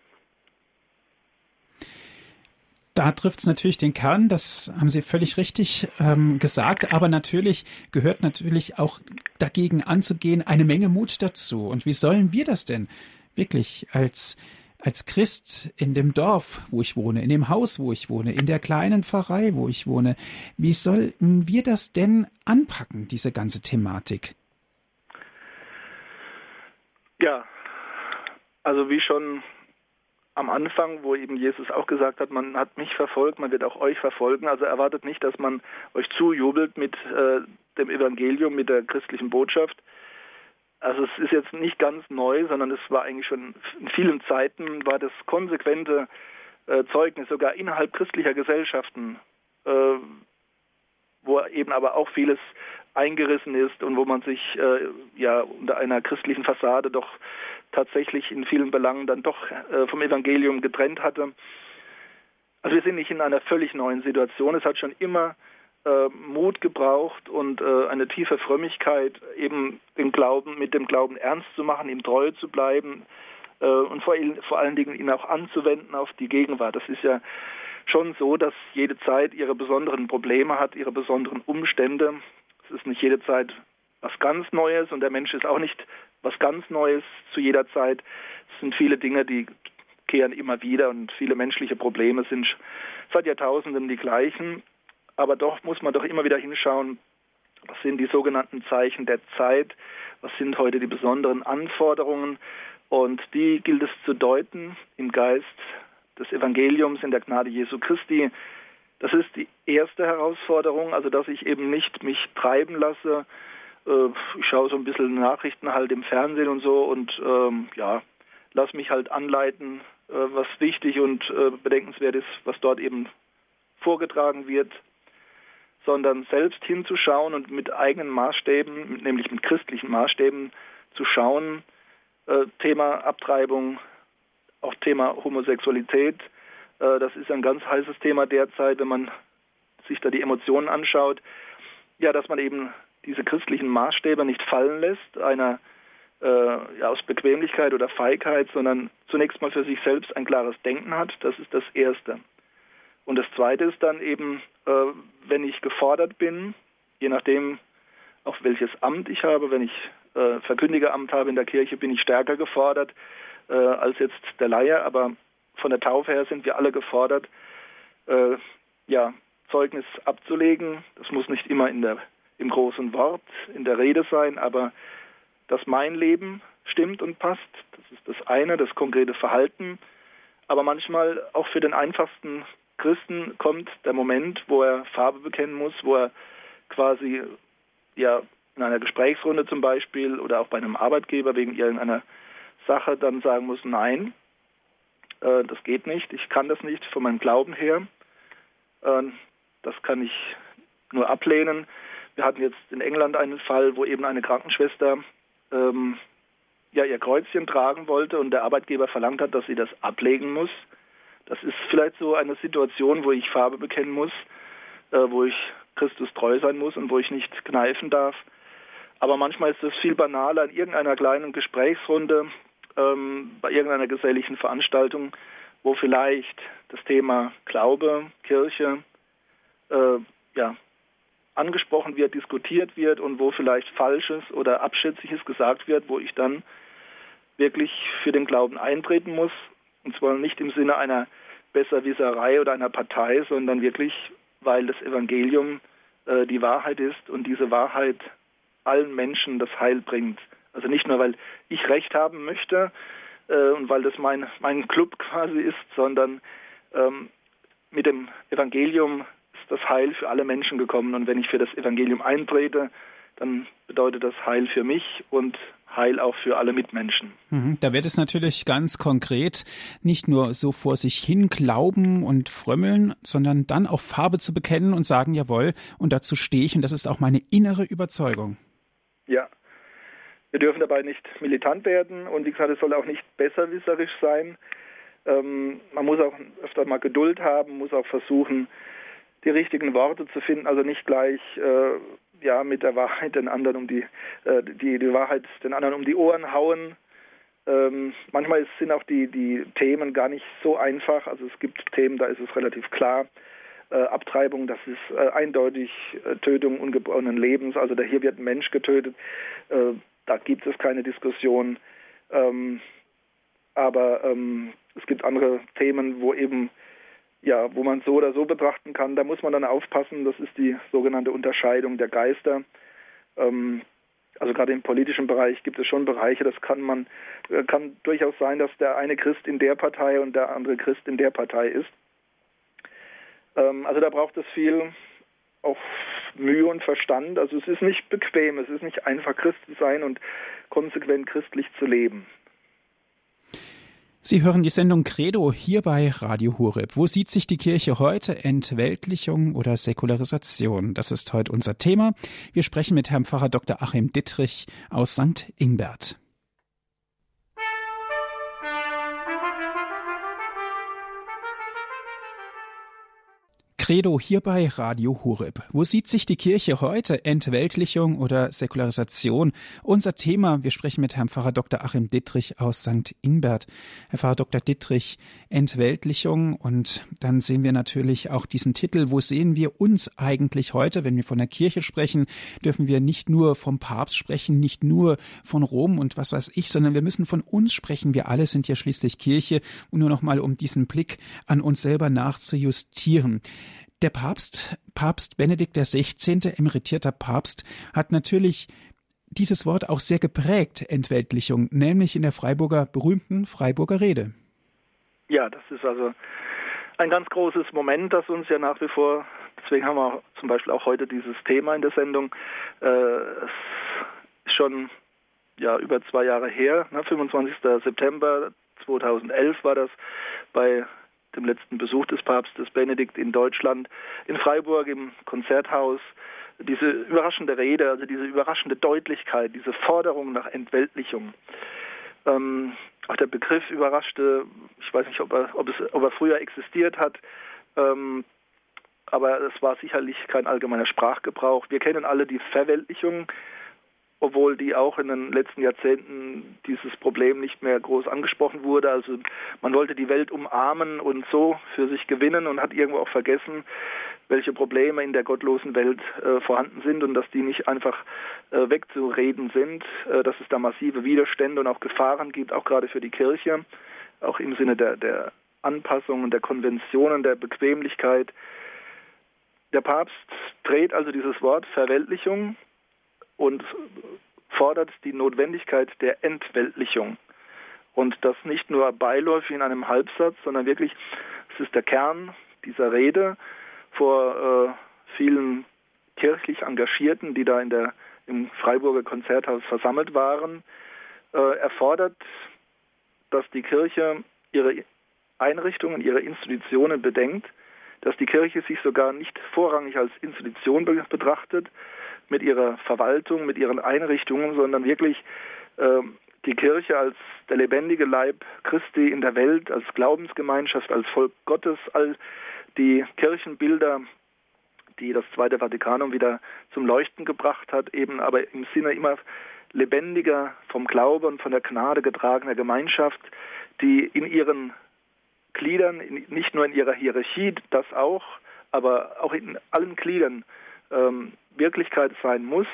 Da trifft es natürlich den Kern, das haben Sie völlig richtig ähm, gesagt, aber natürlich gehört natürlich auch dagegen anzugehen eine Menge Mut dazu. Und wie sollen wir das denn wirklich als als Christ in dem Dorf, wo ich wohne, in dem Haus, wo ich wohne, in der kleinen Pfarrei, wo ich wohne, wie sollten wir das denn anpacken, diese ganze Thematik? Ja, also wie schon am Anfang, wo eben Jesus auch gesagt hat, man hat mich verfolgt, man wird auch euch verfolgen. Also erwartet nicht, dass man euch zujubelt mit äh, dem Evangelium, mit der christlichen Botschaft. Also es ist jetzt nicht ganz neu, sondern es war eigentlich schon in vielen Zeiten war das konsequente äh, Zeugnis sogar innerhalb christlicher Gesellschaften, äh, wo eben aber auch vieles eingerissen ist und wo man sich äh, ja unter einer christlichen Fassade doch tatsächlich in vielen Belangen dann doch äh, vom Evangelium getrennt hatte. Also wir sind nicht in einer völlig neuen Situation. Es hat schon immer äh, Mut gebraucht und äh, eine tiefe Frömmigkeit, eben den Glauben mit dem Glauben ernst zu machen, ihm treu zu bleiben und vor, vor allen Dingen ihn auch anzuwenden auf die Gegenwart. Das ist ja schon so, dass jede Zeit ihre besonderen Probleme hat, ihre besonderen Umstände. Es ist nicht jede Zeit was ganz Neues und der Mensch ist auch nicht was ganz Neues zu jeder Zeit. Es sind viele Dinge, die kehren immer wieder und viele menschliche Probleme sind seit Jahrtausenden die gleichen. Aber doch muss man doch immer wieder hinschauen, was sind die sogenannten Zeichen der Zeit, was sind heute die besonderen Anforderungen und die gilt es zu deuten im Geist des Evangeliums in der Gnade Jesu Christi. Das ist die erste Herausforderung, also dass ich eben nicht mich treiben lasse. Äh, ich schaue so ein bisschen Nachrichten halt im Fernsehen und so und ähm, ja, lass mich halt anleiten, äh, was wichtig und äh, bedenkenswert ist, was dort eben vorgetragen wird, sondern selbst hinzuschauen und mit eigenen Maßstäben, nämlich mit christlichen Maßstäben zu schauen, Thema Abtreibung, auch Thema Homosexualität. Äh, das ist ein ganz heißes Thema derzeit, wenn man sich da die Emotionen anschaut. Ja, dass man eben diese christlichen Maßstäbe nicht fallen lässt, einer äh, aus Bequemlichkeit oder Feigheit, sondern zunächst mal für sich selbst ein klares Denken hat. Das ist das Erste. Und das Zweite ist dann eben, äh, wenn ich gefordert bin, je nachdem, auf welches Amt ich habe, wenn ich äh, Verkündigeramt habe in der Kirche, bin ich stärker gefordert, äh, als jetzt der Laie, aber von der Taufe her sind wir alle gefordert, äh, ja, Zeugnis abzulegen. Das muss nicht immer in der, im großen Wort, in der Rede sein, aber dass mein Leben stimmt und passt, das ist das eine, das konkrete Verhalten. Aber manchmal auch für den einfachsten Christen kommt der Moment, wo er Farbe bekennen muss, wo er quasi ja in einer Gesprächsrunde zum Beispiel oder auch bei einem Arbeitgeber wegen irgendeiner Sache dann sagen muss, nein, äh, das geht nicht, ich kann das nicht von meinem Glauben her, äh, das kann ich nur ablehnen. Wir hatten jetzt in England einen Fall, wo eben eine Krankenschwester ähm, ja ihr Kreuzchen tragen wollte und der Arbeitgeber verlangt hat, dass sie das ablegen muss. Das ist vielleicht so eine Situation, wo ich Farbe bekennen muss, äh, wo ich Christus treu sein muss und wo ich nicht kneifen darf. Aber manchmal ist es viel banaler in irgendeiner kleinen Gesprächsrunde ähm, bei irgendeiner geselligen Veranstaltung, wo vielleicht das Thema Glaube, Kirche, äh, ja, angesprochen wird, diskutiert wird und wo vielleicht Falsches oder Abschätziges gesagt wird, wo ich dann wirklich für den Glauben eintreten muss. Und zwar nicht im Sinne einer Besserwisserei oder einer Partei, sondern wirklich, weil das Evangelium äh, die Wahrheit ist und diese Wahrheit allen Menschen das Heil bringt. Also nicht nur, weil ich Recht haben möchte äh, und weil das mein, mein Club [LAUGHS] quasi ist, sondern ähm, mit dem Evangelium das Heil für alle Menschen gekommen. Und wenn ich für das Evangelium eintrete, dann bedeutet das Heil für mich und Heil auch für alle Mitmenschen. Mhm. Da wird es natürlich ganz konkret, nicht nur so vor sich hin glauben und frömmeln, sondern dann auch Farbe zu bekennen und sagen, jawohl, und dazu stehe ich und das ist auch meine innere Überzeugung. Ja, wir dürfen dabei nicht militant werden und wie gesagt, es soll auch nicht besserwisserisch sein. Ähm, man muss auch öfter mal Geduld haben, muss auch versuchen, die richtigen Worte zu finden, also nicht gleich äh, ja mit der Wahrheit den anderen um die, äh, die die Wahrheit den anderen um die Ohren hauen. Ähm, manchmal sind auch die die Themen gar nicht so einfach. Also es gibt Themen, da ist es relativ klar. Äh, Abtreibung, das ist äh, eindeutig äh, Tötung ungeborenen Lebens. Also da hier wird ein Mensch getötet. Äh, da gibt es keine Diskussion. Ähm, aber ähm, es gibt andere Themen, wo eben ja, wo man so oder so betrachten kann. Da muss man dann aufpassen. Das ist die sogenannte Unterscheidung der Geister. Ähm, also gerade im politischen Bereich gibt es schon Bereiche, das kann man, äh, kann durchaus sein, dass der eine Christ in der Partei und der andere Christ in der Partei ist. Ähm, also da braucht es viel auch Mühe und Verstand. Also es ist nicht bequem, es ist nicht einfach Christ zu sein und konsequent christlich zu leben. Sie hören die Sendung Credo hier bei Radio Hureb. Wo sieht sich die Kirche heute? Entweltlichung oder Säkularisation? Das ist heute unser Thema. Wir sprechen mit Herrn Pfarrer Dr. Achim Dittrich aus St. Ingbert. Credo hier bei Radio Horeb. Wo sieht sich die Kirche heute? Entweltlichung oder Säkularisation? Unser Thema. Wir sprechen mit Herrn Pfarrer Dr. Achim Dittrich aus St. Ingbert. Herr Pfarrer Dr. Dittrich, Entweltlichung und dann sehen wir natürlich auch diesen Titel. Wo sehen wir uns eigentlich heute? Wenn wir von der Kirche sprechen, dürfen wir nicht nur vom Papst sprechen, nicht nur von Rom und was weiß ich, sondern wir müssen von uns sprechen. Wir alle sind ja schließlich Kirche und nur noch mal um diesen Blick an uns selber nachzujustieren. Der Papst, Papst Benedikt XVI., emeritierter Papst, hat natürlich dieses Wort auch sehr geprägt, Entweltlichung, nämlich in der Freiburger, berühmten Freiburger Rede. Ja, das ist also ein ganz großes Moment, das uns ja nach wie vor, deswegen haben wir zum Beispiel auch heute dieses Thema in der Sendung, äh, es ist schon ja, über zwei Jahre her, ne, 25. September 2011 war das bei dem letzten Besuch des Papstes Benedikt in Deutschland, in Freiburg im Konzerthaus, diese überraschende Rede, also diese überraschende Deutlichkeit, diese Forderung nach Entweltlichung. Ähm, auch der Begriff überraschte, ich weiß nicht, ob er, ob es, ob er früher existiert hat, ähm, aber es war sicherlich kein allgemeiner Sprachgebrauch. Wir kennen alle die Verweltlichung, obwohl die auch in den letzten Jahrzehnten dieses Problem nicht mehr groß angesprochen wurde. Also man wollte die Welt umarmen und so für sich gewinnen und hat irgendwo auch vergessen, welche Probleme in der gottlosen Welt äh, vorhanden sind und dass die nicht einfach äh, wegzureden sind, äh, dass es da massive Widerstände und auch Gefahren gibt, auch gerade für die Kirche, auch im Sinne der, der Anpassungen, der Konventionen, der Bequemlichkeit. Der Papst dreht also dieses Wort Verweltlichung und fordert die Notwendigkeit der Entweltlichung. Und das nicht nur beiläufig in einem Halbsatz, sondern wirklich, es ist der Kern dieser Rede vor äh, vielen kirchlich Engagierten, die da in der, im Freiburger Konzerthaus versammelt waren. Äh, er fordert, dass die Kirche ihre Einrichtungen, ihre Institutionen bedenkt, dass die Kirche sich sogar nicht vorrangig als Institution betrachtet, mit ihrer Verwaltung, mit ihren Einrichtungen, sondern wirklich äh, die Kirche als der lebendige Leib Christi in der Welt, als Glaubensgemeinschaft, als Volk Gottes, all die Kirchenbilder, die das Zweite Vatikanum wieder zum Leuchten gebracht hat, eben aber im Sinne immer lebendiger, vom Glaube und von der Gnade getragener Gemeinschaft, die in ihren Gliedern, nicht nur in ihrer Hierarchie, das auch, aber auch in allen Gliedern ähm, Wirklichkeit sein muss.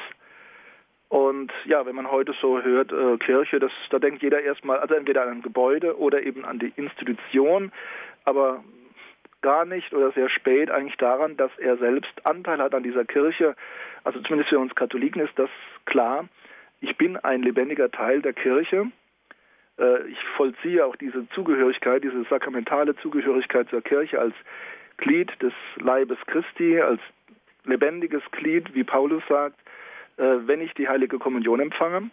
Und ja, wenn man heute so hört, äh, Kirche, das, da denkt jeder erstmal, also entweder an ein Gebäude oder eben an die Institution, aber gar nicht oder sehr spät eigentlich daran, dass er selbst Anteil hat an dieser Kirche. Also zumindest für uns Katholiken ist das klar. Ich bin ein lebendiger Teil der Kirche. Äh, ich vollziehe auch diese Zugehörigkeit, diese sakramentale Zugehörigkeit zur Kirche als Glied des Leibes Christi, als lebendiges Glied, wie Paulus sagt, äh, wenn ich die heilige Kommunion empfange.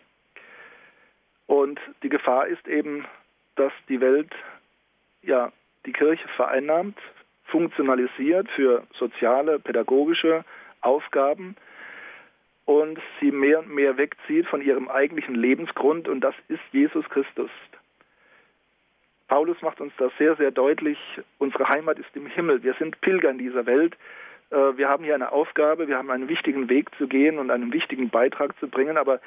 Und die Gefahr ist eben, dass die Welt ja die Kirche vereinnahmt, funktionalisiert für soziale, pädagogische Aufgaben und sie mehr und mehr wegzieht von ihrem eigentlichen Lebensgrund und das ist Jesus Christus. Paulus macht uns das sehr, sehr deutlich. Unsere Heimat ist im Himmel. Wir sind Pilger in dieser Welt. Äh, wir haben hier eine Aufgabe, wir haben einen wichtigen Weg zu gehen und einen wichtigen Beitrag zu bringen, aber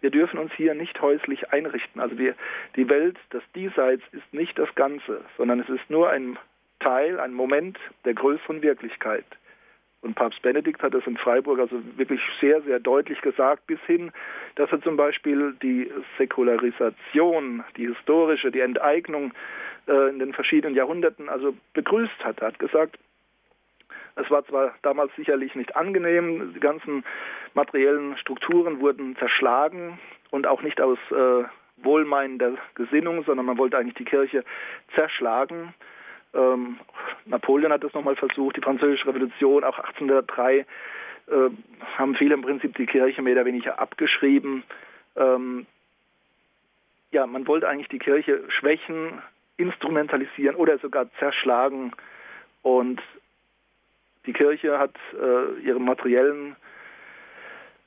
wir dürfen uns hier nicht häuslich einrichten. Also wir, die Welt, das Diesseits ist nicht das Ganze, sondern es ist nur ein Teil, ein Moment der größeren Wirklichkeit. Und Papst Benedikt hat das in Freiburg also wirklich sehr, sehr deutlich gesagt, bis hin, dass er zum Beispiel die Säkularisation, die historische, die Enteignung äh, in den verschiedenen Jahrhunderten also begrüßt hat. Er hat gesagt, es war zwar damals sicherlich nicht angenehm, die ganzen materiellen Strukturen wurden zerschlagen und auch nicht aus äh, wohlmeinender Gesinnung, sondern man wollte eigentlich die Kirche zerschlagen. Ähm, Napoleon hat das nochmal versucht, die Französische Revolution, auch 1803 äh, haben viele im Prinzip die Kirche mehr oder weniger abgeschrieben. Ähm, ja, man wollte eigentlich die Kirche schwächen, instrumentalisieren oder sogar zerschlagen. Und die Kirche hat äh, ihre materiellen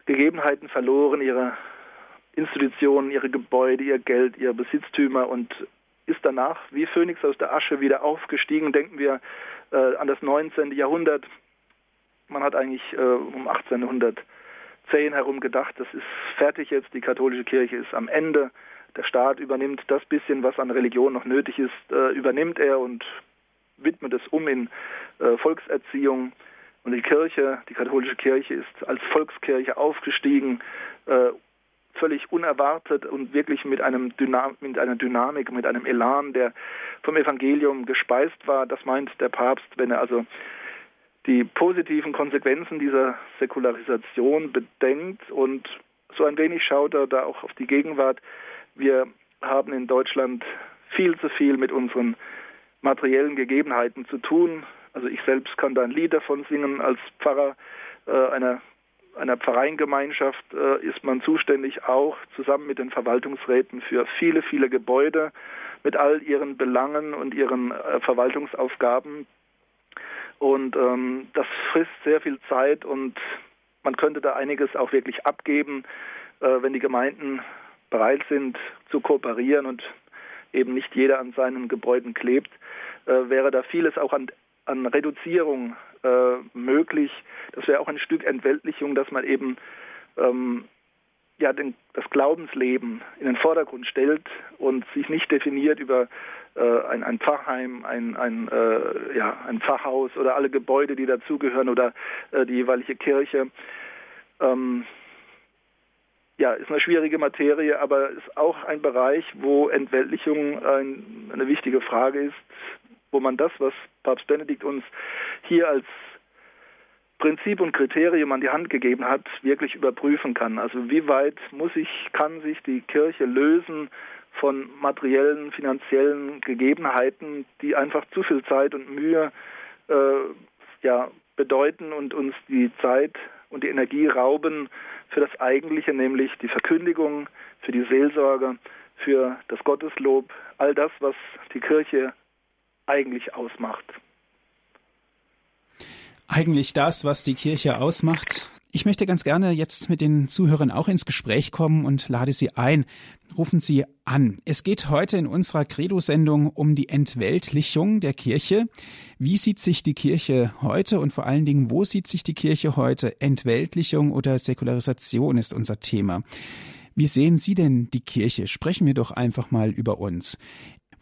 Gegebenheiten verloren, ihre Institutionen, ihre Gebäude, ihr Geld, ihre Besitztümer und ist danach wie Phönix aus der Asche wieder aufgestiegen. Denken wir äh, an das 19. Jahrhundert. Man hat eigentlich äh, um 1810 herum gedacht, das ist fertig jetzt, die katholische Kirche ist am Ende. Der Staat übernimmt das bisschen, was an Religion noch nötig ist, äh, übernimmt er und widmet es um in äh, Volkserziehung. Und die Kirche, die katholische Kirche ist als Volkskirche aufgestiegen, äh, völlig unerwartet und wirklich mit, einem Dynam mit einer Dynamik, mit einem Elan, der vom Evangelium gespeist war. Das meint der Papst, wenn er also die positiven Konsequenzen dieser Säkularisation bedenkt und so ein wenig schaut er da auch auf die Gegenwart. Wir haben in Deutschland viel zu viel mit unseren materiellen Gegebenheiten zu tun. Also ich selbst kann da ein Lied davon singen. Als Pfarrer äh, einer, einer Pfarreingemeinschaft äh, ist man zuständig auch zusammen mit den Verwaltungsräten für viele, viele Gebäude mit all ihren Belangen und ihren äh, Verwaltungsaufgaben. Und ähm, das frisst sehr viel Zeit und man könnte da einiges auch wirklich abgeben, äh, wenn die Gemeinden bereit sind zu kooperieren und eben nicht jeder an seinen Gebäuden klebt, äh, wäre da vieles auch an, an Reduzierung äh, möglich. Das wäre auch ein Stück Entweltlichung, dass man eben ähm, ja, den, das Glaubensleben in den Vordergrund stellt und sich nicht definiert über äh, ein, ein Pfarrheim, ein, ein, äh, ja, ein Pfarrhaus oder alle Gebäude, die dazugehören oder äh, die jeweilige Kirche. Ähm, ja, ist eine schwierige Materie, aber ist auch ein Bereich, wo Entweltlichung ein, eine wichtige Frage ist, wo man das, was Papst Benedikt uns hier als Prinzip und Kriterium an die Hand gegeben hat, wirklich überprüfen kann. Also wie weit muss ich, kann sich die Kirche lösen von materiellen, finanziellen Gegebenheiten, die einfach zu viel Zeit und Mühe äh, ja, bedeuten und uns die Zeit und die Energie rauben für das Eigentliche, nämlich die Verkündigung, für die Seelsorge, für das Gotteslob, all das, was die Kirche eigentlich ausmacht. Eigentlich das, was die Kirche ausmacht. Ich möchte ganz gerne jetzt mit den Zuhörern auch ins Gespräch kommen und lade Sie ein. Rufen Sie an. Es geht heute in unserer Credo-Sendung um die Entweltlichung der Kirche. Wie sieht sich die Kirche heute und vor allen Dingen, wo sieht sich die Kirche heute? Entweltlichung oder Säkularisation ist unser Thema. Wie sehen Sie denn die Kirche? Sprechen wir doch einfach mal über uns.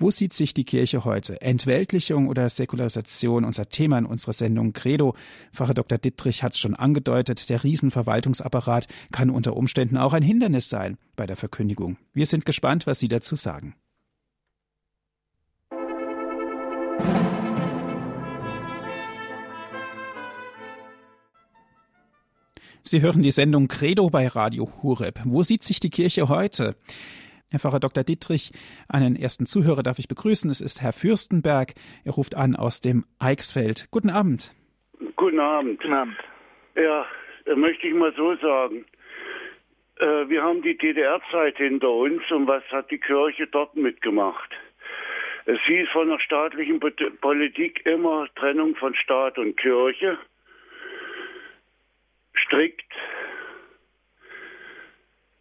Wo sieht sich die Kirche heute? Entweltlichung oder Säkularisation? Unser Thema in unserer Sendung Credo. Pfarrer Dr. Dittrich hat es schon angedeutet. Der Riesenverwaltungsapparat kann unter Umständen auch ein Hindernis sein bei der Verkündigung. Wir sind gespannt, was Sie dazu sagen. Sie hören die Sendung Credo bei Radio Hureb. Wo sieht sich die Kirche heute? Herr Pfarrer Dr. Dietrich, einen ersten Zuhörer darf ich begrüßen. Es ist Herr Fürstenberg. Er ruft an aus dem Eichsfeld. Guten Abend. Guten Abend. Guten Abend. Ja, möchte ich mal so sagen. Äh, wir haben die DDR-Zeit hinter uns und was hat die Kirche dort mitgemacht? Es hieß von der staatlichen Politik immer Trennung von Staat und Kirche. Strikt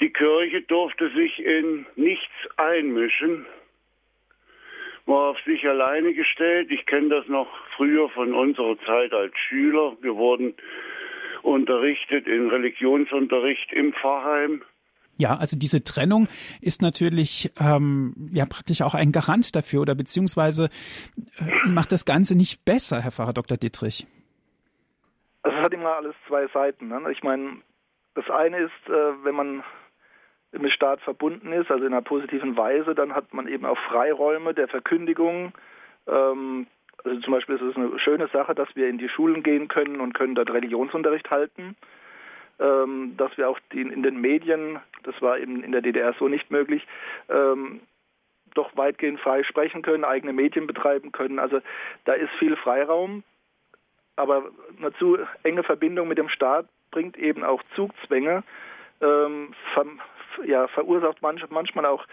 die Kirche durfte sich in nichts einmischen, war auf sich alleine gestellt. Ich kenne das noch früher von unserer Zeit als Schüler. Wir wurden unterrichtet in Religionsunterricht im Pfarrheim. Ja, also diese Trennung ist natürlich ähm, ja praktisch auch ein Garant dafür oder beziehungsweise äh, macht das Ganze nicht besser, Herr Pfarrer Dr. Dittrich. Also es hat immer alles zwei Seiten. Ne? Ich meine, das eine ist, äh, wenn man mit Staat verbunden ist, also in einer positiven Weise, dann hat man eben auch Freiräume der Verkündigung. Ähm, also zum Beispiel ist es eine schöne Sache, dass wir in die Schulen gehen können und können dort Religionsunterricht halten. Ähm, dass wir auch die, in den Medien, das war eben in der DDR so nicht möglich, ähm, doch weitgehend frei sprechen können, eigene Medien betreiben können. Also da ist viel Freiraum, aber eine zu enge Verbindung mit dem Staat bringt eben auch Zugzwänge, ähm, ja, verursacht manch, manchmal auch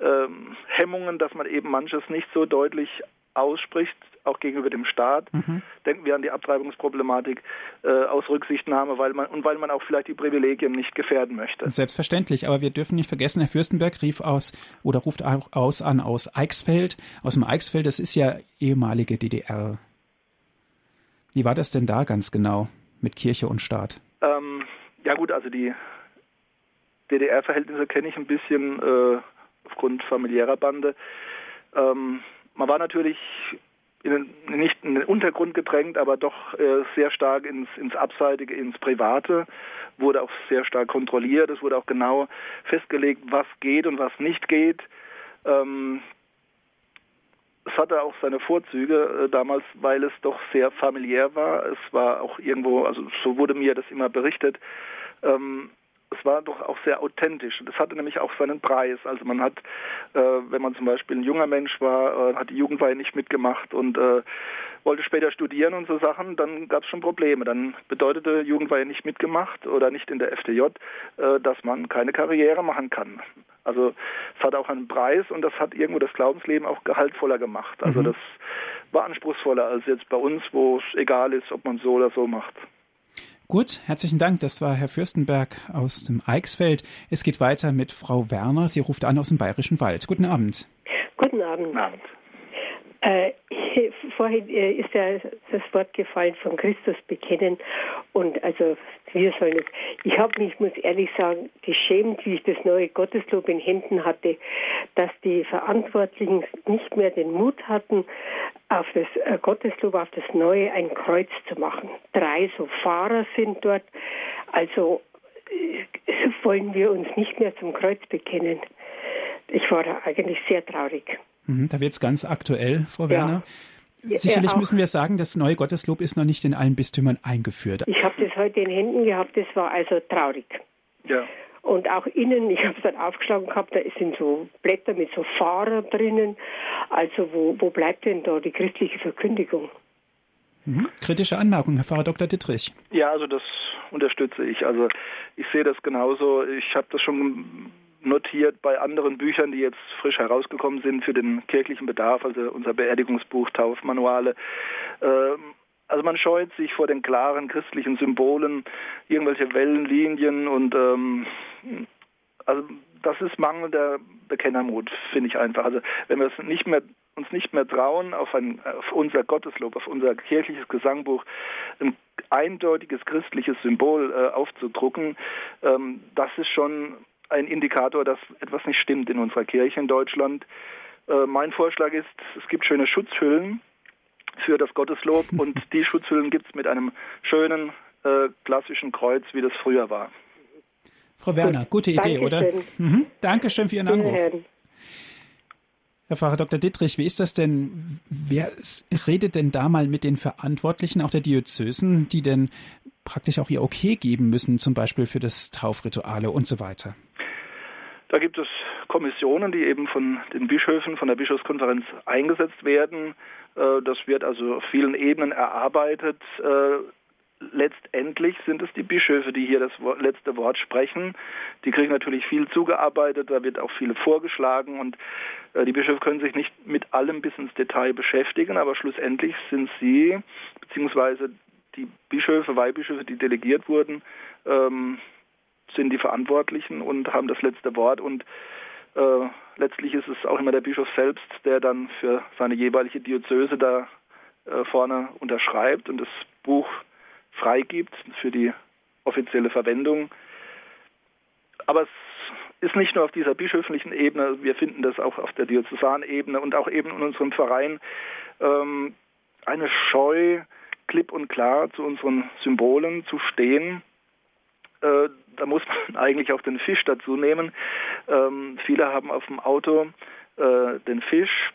ähm, Hemmungen, dass man eben manches nicht so deutlich ausspricht, auch gegenüber dem Staat. Mhm. Denken wir an die Abtreibungsproblematik äh, aus Rücksichtnahme, weil man und weil man auch vielleicht die Privilegien nicht gefährden möchte. Selbstverständlich, aber wir dürfen nicht vergessen, Herr Fürstenberg rief aus oder ruft auch aus an aus Eichsfeld, aus dem Eichsfeld, das ist ja ehemalige DDR. Wie war das denn da ganz genau mit Kirche und Staat? Ähm, ja gut, also die DDR-Verhältnisse kenne ich ein bisschen äh, aufgrund familiärer Bande. Ähm, man war natürlich in, nicht in den Untergrund gedrängt, aber doch äh, sehr stark ins, ins Abseitige, ins Private, wurde auch sehr stark kontrolliert. Es wurde auch genau festgelegt, was geht und was nicht geht. Ähm, es hatte auch seine Vorzüge äh, damals, weil es doch sehr familiär war. Es war auch irgendwo, also so wurde mir das immer berichtet, ähm, es war doch auch sehr authentisch. Das hatte nämlich auch seinen Preis. Also man hat, äh, wenn man zum Beispiel ein junger Mensch war, äh, hat die Jugendweihe nicht mitgemacht und äh, wollte später studieren und so Sachen, dann gab es schon Probleme. Dann bedeutete Jugendweihe nicht mitgemacht oder nicht in der FDJ, äh, dass man keine Karriere machen kann. Also es hat auch einen Preis und das hat irgendwo das Glaubensleben auch gehaltvoller gemacht. Also mhm. das war anspruchsvoller als jetzt bei uns, wo es egal ist, ob man so oder so macht. Gut, herzlichen Dank. Das war Herr Fürstenberg aus dem Eichsfeld. Es geht weiter mit Frau Werner. Sie ruft an aus dem Bayerischen Wald. Guten Abend. Guten Abend. Guten Abend. Äh, [LAUGHS] vorhin äh, ist ja das Wort gefallen von Christus bekennen und also wir sollen es. Ich habe mich, muss ehrlich sagen, geschämt, wie ich das neue Gotteslob in Händen hatte, dass die Verantwortlichen nicht mehr den Mut hatten, auf das äh, Gotteslob, auf das Neue ein Kreuz zu machen. Drei so Fahrer sind dort, also äh, [LAUGHS] wollen wir uns nicht mehr zum Kreuz bekennen. Ich war da eigentlich sehr traurig. Mhm, da wird es ganz aktuell, Frau Werner. Ja. Sicherlich müssen wir sagen, das neue Gotteslob ist noch nicht in allen Bistümern eingeführt. Ich habe das heute in Händen gehabt, das war also traurig. Ja. Und auch innen, ich habe es dann aufgeschlagen gehabt, da sind so Blätter mit so Fahrer drinnen. Also wo, wo bleibt denn da die christliche Verkündigung? Mhm. Kritische Anmerkung, Herr Pfarrer Dr. Dittrich. Ja, also das unterstütze ich. Also ich sehe das genauso. Ich habe das schon notiert bei anderen Büchern, die jetzt frisch herausgekommen sind für den kirchlichen Bedarf, also unser Beerdigungsbuch, Taufmanuale. Ähm, also man scheut sich vor den klaren christlichen Symbolen, irgendwelche Wellenlinien und ähm, also das ist mangelnder Bekennermut, finde ich einfach. Also wenn wir es nicht mehr uns nicht mehr trauen, auf, ein, auf unser Gotteslob, auf unser kirchliches Gesangbuch ein eindeutiges christliches Symbol äh, aufzudrucken, ähm, das ist schon ein Indikator, dass etwas nicht stimmt in unserer Kirche in Deutschland. Äh, mein Vorschlag ist, es gibt schöne Schutzhüllen für das Gotteslob [LAUGHS] und die Schutzhüllen gibt es mit einem schönen äh, klassischen Kreuz, wie das früher war. Frau Werner, gute Idee, Dankeschön. oder? Mhm. Dankeschön für Ihren Anruf. Herr Pfarrer Dr. Dittrich, wie ist das denn? Wer redet denn da mal mit den Verantwortlichen, auch der Diözesen, die denn praktisch auch ihr Okay geben müssen, zum Beispiel für das Taufrituale und so weiter? Da gibt es Kommissionen, die eben von den Bischöfen, von der Bischofskonferenz eingesetzt werden. Äh, das wird also auf vielen Ebenen erarbeitet. Äh, letztendlich sind es die Bischöfe, die hier das letzte Wort sprechen. Die kriegen natürlich viel zugearbeitet, da wird auch viel vorgeschlagen und äh, die Bischöfe können sich nicht mit allem bis ins Detail beschäftigen, aber schlussendlich sind sie, beziehungsweise die Bischöfe, Weihbischöfe, die delegiert wurden, ähm, sind die Verantwortlichen und haben das letzte Wort und äh, letztlich ist es auch immer der Bischof selbst, der dann für seine jeweilige Diözese da äh, vorne unterschreibt und das Buch freigibt für die offizielle Verwendung. Aber es ist nicht nur auf dieser bischöflichen Ebene, wir finden das auch auf der Diözesanebene und auch eben in unserem Verein ähm, eine Scheu, klipp und klar zu unseren Symbolen zu stehen. Äh, da muss man [LAUGHS] eigentlich auch den Fisch dazu nehmen. Ähm, viele haben auf dem Auto äh, den Fisch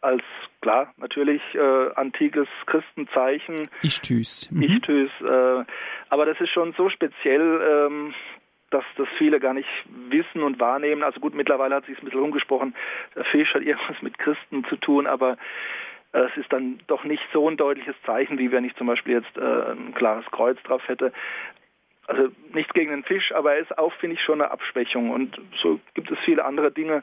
als klar natürlich äh, antikes Christenzeichen. Ichtüs. Mhm. Ichtüs. Äh, aber das ist schon so speziell, ähm, dass das viele gar nicht wissen und wahrnehmen. Also gut, mittlerweile hat sich ein bisschen umgesprochen. Der Fisch hat [LAUGHS] irgendwas mit Christen zu tun, aber äh, es ist dann doch nicht so ein deutliches Zeichen, wie wenn ich zum Beispiel jetzt äh, ein klares Kreuz drauf hätte. Also nichts gegen den Fisch, aber er ist auch, finde ich, schon eine Abschwächung. Und so gibt es viele andere Dinge,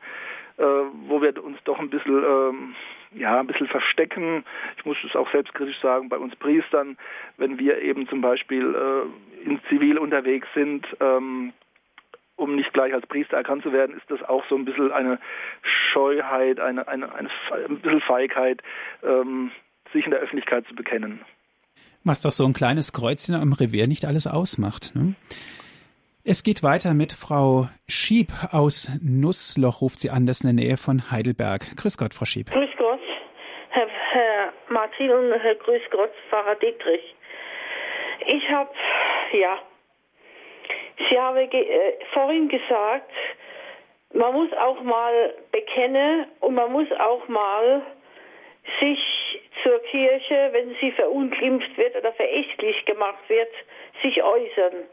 äh, wo wir uns doch ein bisschen, ähm, ja, ein bisschen verstecken. Ich muss es auch selbstkritisch sagen, bei uns Priestern, wenn wir eben zum Beispiel äh, in Zivil unterwegs sind, ähm, um nicht gleich als Priester erkannt zu werden, ist das auch so ein bisschen eine Scheuheit, eine, eine, eine ein bisschen Feigheit, ähm, sich in der Öffentlichkeit zu bekennen. Was doch so ein kleines Kreuzchen am Revier nicht alles ausmacht. Ne? Es geht weiter mit Frau Schieb aus Nussloch, ruft sie an, das ist in der Nähe von Heidelberg. Grüß Gott, Frau Schieb. Grüß Gott, Herr, Herr Martin und Herr Grüß Gott, Pfarrer Dietrich. Ich habe, ja, Sie haben ge äh, vorhin gesagt, man muss auch mal bekennen und man muss auch mal sich zur Kirche, wenn sie verunglimpft wird oder verächtlich gemacht wird, sich äußern.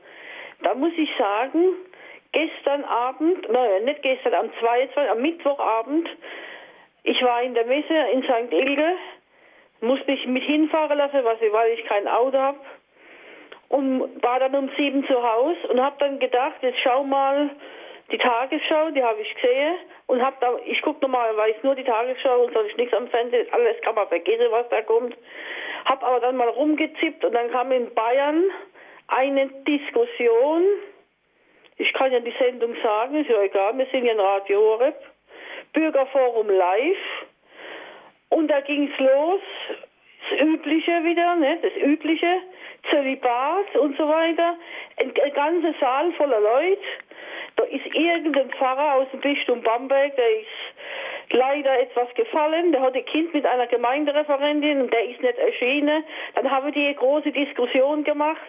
Da muss ich sagen, gestern Abend, nein, nicht gestern, am 22, am Mittwochabend, ich war in der Messe in St. Ilge, musste mich mit hinfahren lassen, weil ich kein Auto habe und war dann um sieben zu Hause und habe dann gedacht, jetzt schau mal die Tagesschau, die habe ich gesehen und habe da, ich gucke normalerweise nur die Tagesschau und sonst nichts am Fernsehen, alles kann man vergessen, was da kommt. Habe aber dann mal rumgezippt und dann kam in Bayern eine Diskussion. Ich kann ja die Sendung sagen, ist ja egal, wir sind ja in Radio Horeb. Bürgerforum live. Und da ging es los, das Übliche wieder, ne, das Übliche. Zölibat und so weiter. Ein, ein ganzer Saal voller Leute. Da ist irgendein Pfarrer aus dem Bistum Bamberg, der ist leider etwas gefallen. Der hat ein Kind mit einer Gemeindereferentin und der ist nicht erschienen. Dann haben die eine große Diskussion gemacht.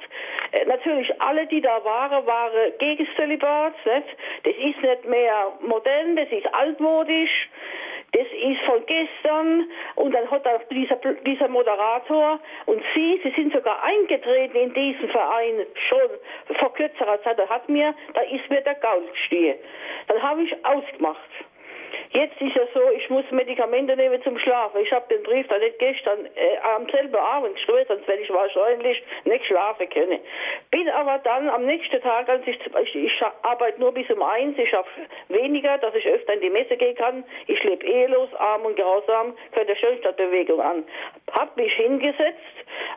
Äh, natürlich alle, die da waren, waren gegen Zölibat. Nicht? Das ist nicht mehr modern, das ist altmodisch ist von gestern und dann hat auch dieser, dieser Moderator und Sie, Sie sind sogar eingetreten in diesen Verein schon vor kürzerer Zeit, da hat mir, da ist mir der Gaul gestiegen. Dann habe ich ausgemacht. Jetzt ist es so, ich muss Medikamente nehmen zum Schlafen. Ich habe den Brief da nicht gestern äh, am selben Abend geschrieben, sonst werde ich wahrscheinlich nicht schlafen können. Bin aber dann am nächsten Tag, als ich, ich, ich arbeite nur bis um eins, ich schaffe weniger, dass ich öfter in die Messe gehen kann. Ich lebe ehelos, arm und grausam, für die Schönstadtbewegung an. Hab mich hingesetzt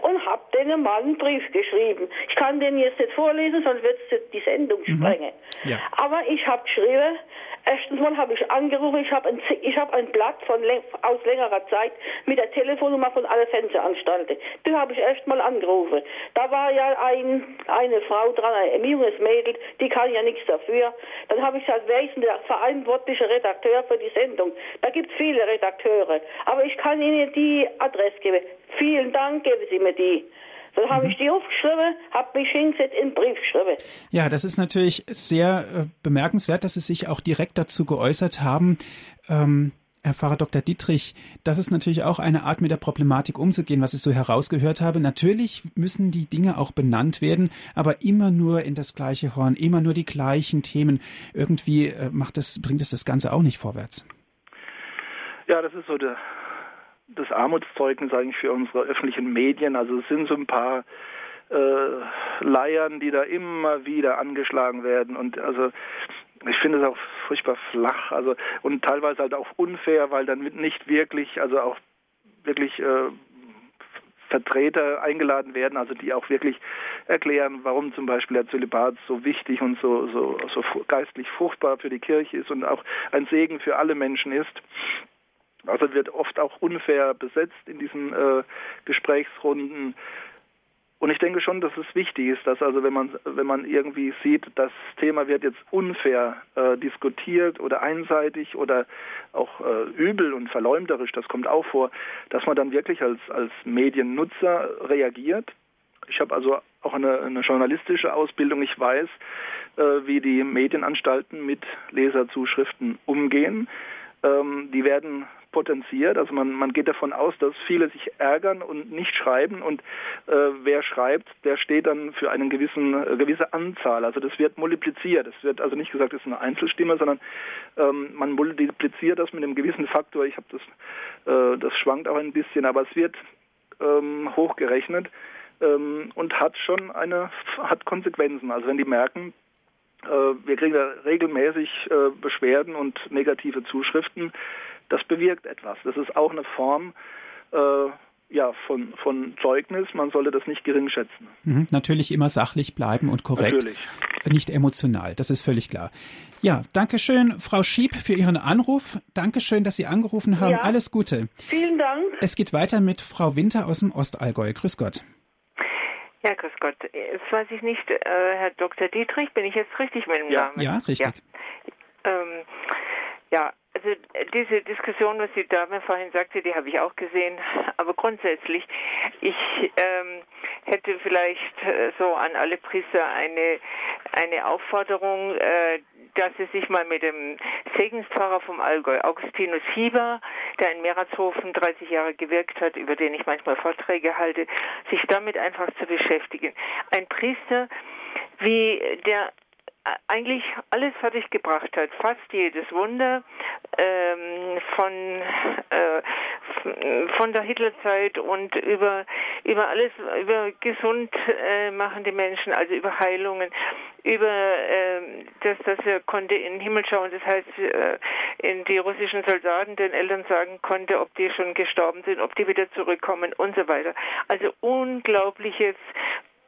und hab denen mal einen Brief geschrieben. Ich kann den jetzt nicht vorlesen, sonst wird die Sendung mhm. sprengen. Ja. Aber ich habe geschrieben, Erstens mal habe ich angerufen, ich habe ein, ich hab ein Blatt von, aus längerer Zeit mit der Telefonnummer von allen Fernsehanstalten. Die habe ich erst mal angerufen. Da war ja ein, eine Frau dran, ein junges Mädel, die kann ja nichts dafür. Dann habe ich gesagt, wer ist denn der verantwortliche Redakteur für die Sendung? Da gibt es viele Redakteure. Aber ich kann Ihnen die Adresse geben. Vielen Dank, geben Sie mir die. Dann habe ich die aufgeschrieben, habe mich hingesetzt in den Brief geschrieben. Ja, das ist natürlich sehr äh, bemerkenswert, dass Sie sich auch direkt dazu geäußert haben. Ähm, Herr Pfarrer Dr. Dietrich, das ist natürlich auch eine Art, mit der Problematik umzugehen, was ich so herausgehört habe. Natürlich müssen die Dinge auch benannt werden, aber immer nur in das gleiche Horn, immer nur die gleichen Themen. Irgendwie äh, macht das, bringt es das Ganze auch nicht vorwärts. Ja, das ist so der, das Armutszeugnis eigentlich für unsere öffentlichen Medien. Also es sind so ein paar äh, Leiern, die da immer wieder angeschlagen werden und also ich finde es auch furchtbar flach, also und teilweise halt auch unfair, weil dann nicht wirklich, also auch wirklich äh, Vertreter eingeladen werden, also die auch wirklich erklären, warum zum Beispiel der Zölibat so wichtig und so, so, so geistlich fruchtbar für die Kirche ist und auch ein Segen für alle Menschen ist. Also wird oft auch unfair besetzt in diesen äh, Gesprächsrunden. Und ich denke schon, dass es wichtig ist, dass also wenn man wenn man irgendwie sieht, das Thema wird jetzt unfair äh, diskutiert oder einseitig oder auch äh, übel und verleumderisch, das kommt auch vor, dass man dann wirklich als als Mediennutzer reagiert. Ich habe also auch eine, eine journalistische Ausbildung. Ich weiß, äh, wie die Medienanstalten mit Leserzuschriften umgehen. Ähm, die werden potenziert. Also man, man geht davon aus, dass viele sich ärgern und nicht schreiben und äh, wer schreibt, der steht dann für eine gewissen, äh, gewisse Anzahl. Also das wird multipliziert. Es wird also nicht gesagt, es ist eine Einzelstimme, sondern ähm, man multipliziert das mit einem gewissen Faktor. Ich habe das, äh, das schwankt auch ein bisschen, aber es wird ähm, hochgerechnet ähm, und hat schon eine, hat Konsequenzen. Also wenn die merken, Äh, wir kriegen da regelmäßig äh, Beschwerden und negative Zuschriften. Das bewirkt etwas. Das ist auch eine Form äh, ja, von, von Zeugnis. Man sollte das nicht gering schätzen. Mhm, natürlich immer sachlich bleiben und korrekt. Natürlich. Nicht emotional, das ist völlig klar. Ja, danke schön, Frau Schieb, für Ihren Anruf. Danke schön, dass Sie angerufen haben. Ja, Alles Gute. Vielen Dank. Es geht weiter mit Frau Winter aus dem Ostallgäu. Grüß Gott. Ja, grüß Gott. Jetzt weiß ich nicht, äh, Herr Dr. Dietrich, bin ich jetzt richtig mit dem ja. Namen? Ja, richtig. Ja. Ähm, ja, also äh, diese Diskussion, was die Dame vorhin sagte, die habe ich auch gesehen. Aber grundsätzlich, ich ähm, hätte vielleicht äh, so an alle Priester eine eine Aufforderung, äh, dass sie sich mal mit dem Segenspfarrer vom Allgäu, Augustinus Hieber, der in Meratshofen 30 Jahre gewirkt hat, über den ich manchmal Vorträge halte, sich damit einfach zu beschäftigen. Ein Priester, wie der eigentlich alles fertig gebracht hat, fast jedes Wunder ähm, von äh, von der Hitlerzeit und über über alles über gesund äh, machende Menschen, also über Heilungen, über äh, dass dass er konnte in den Himmel schauen, das heißt äh, in die russischen Soldaten den Eltern sagen konnte, ob die schon gestorben sind, ob die wieder zurückkommen und so weiter. Also unglaubliches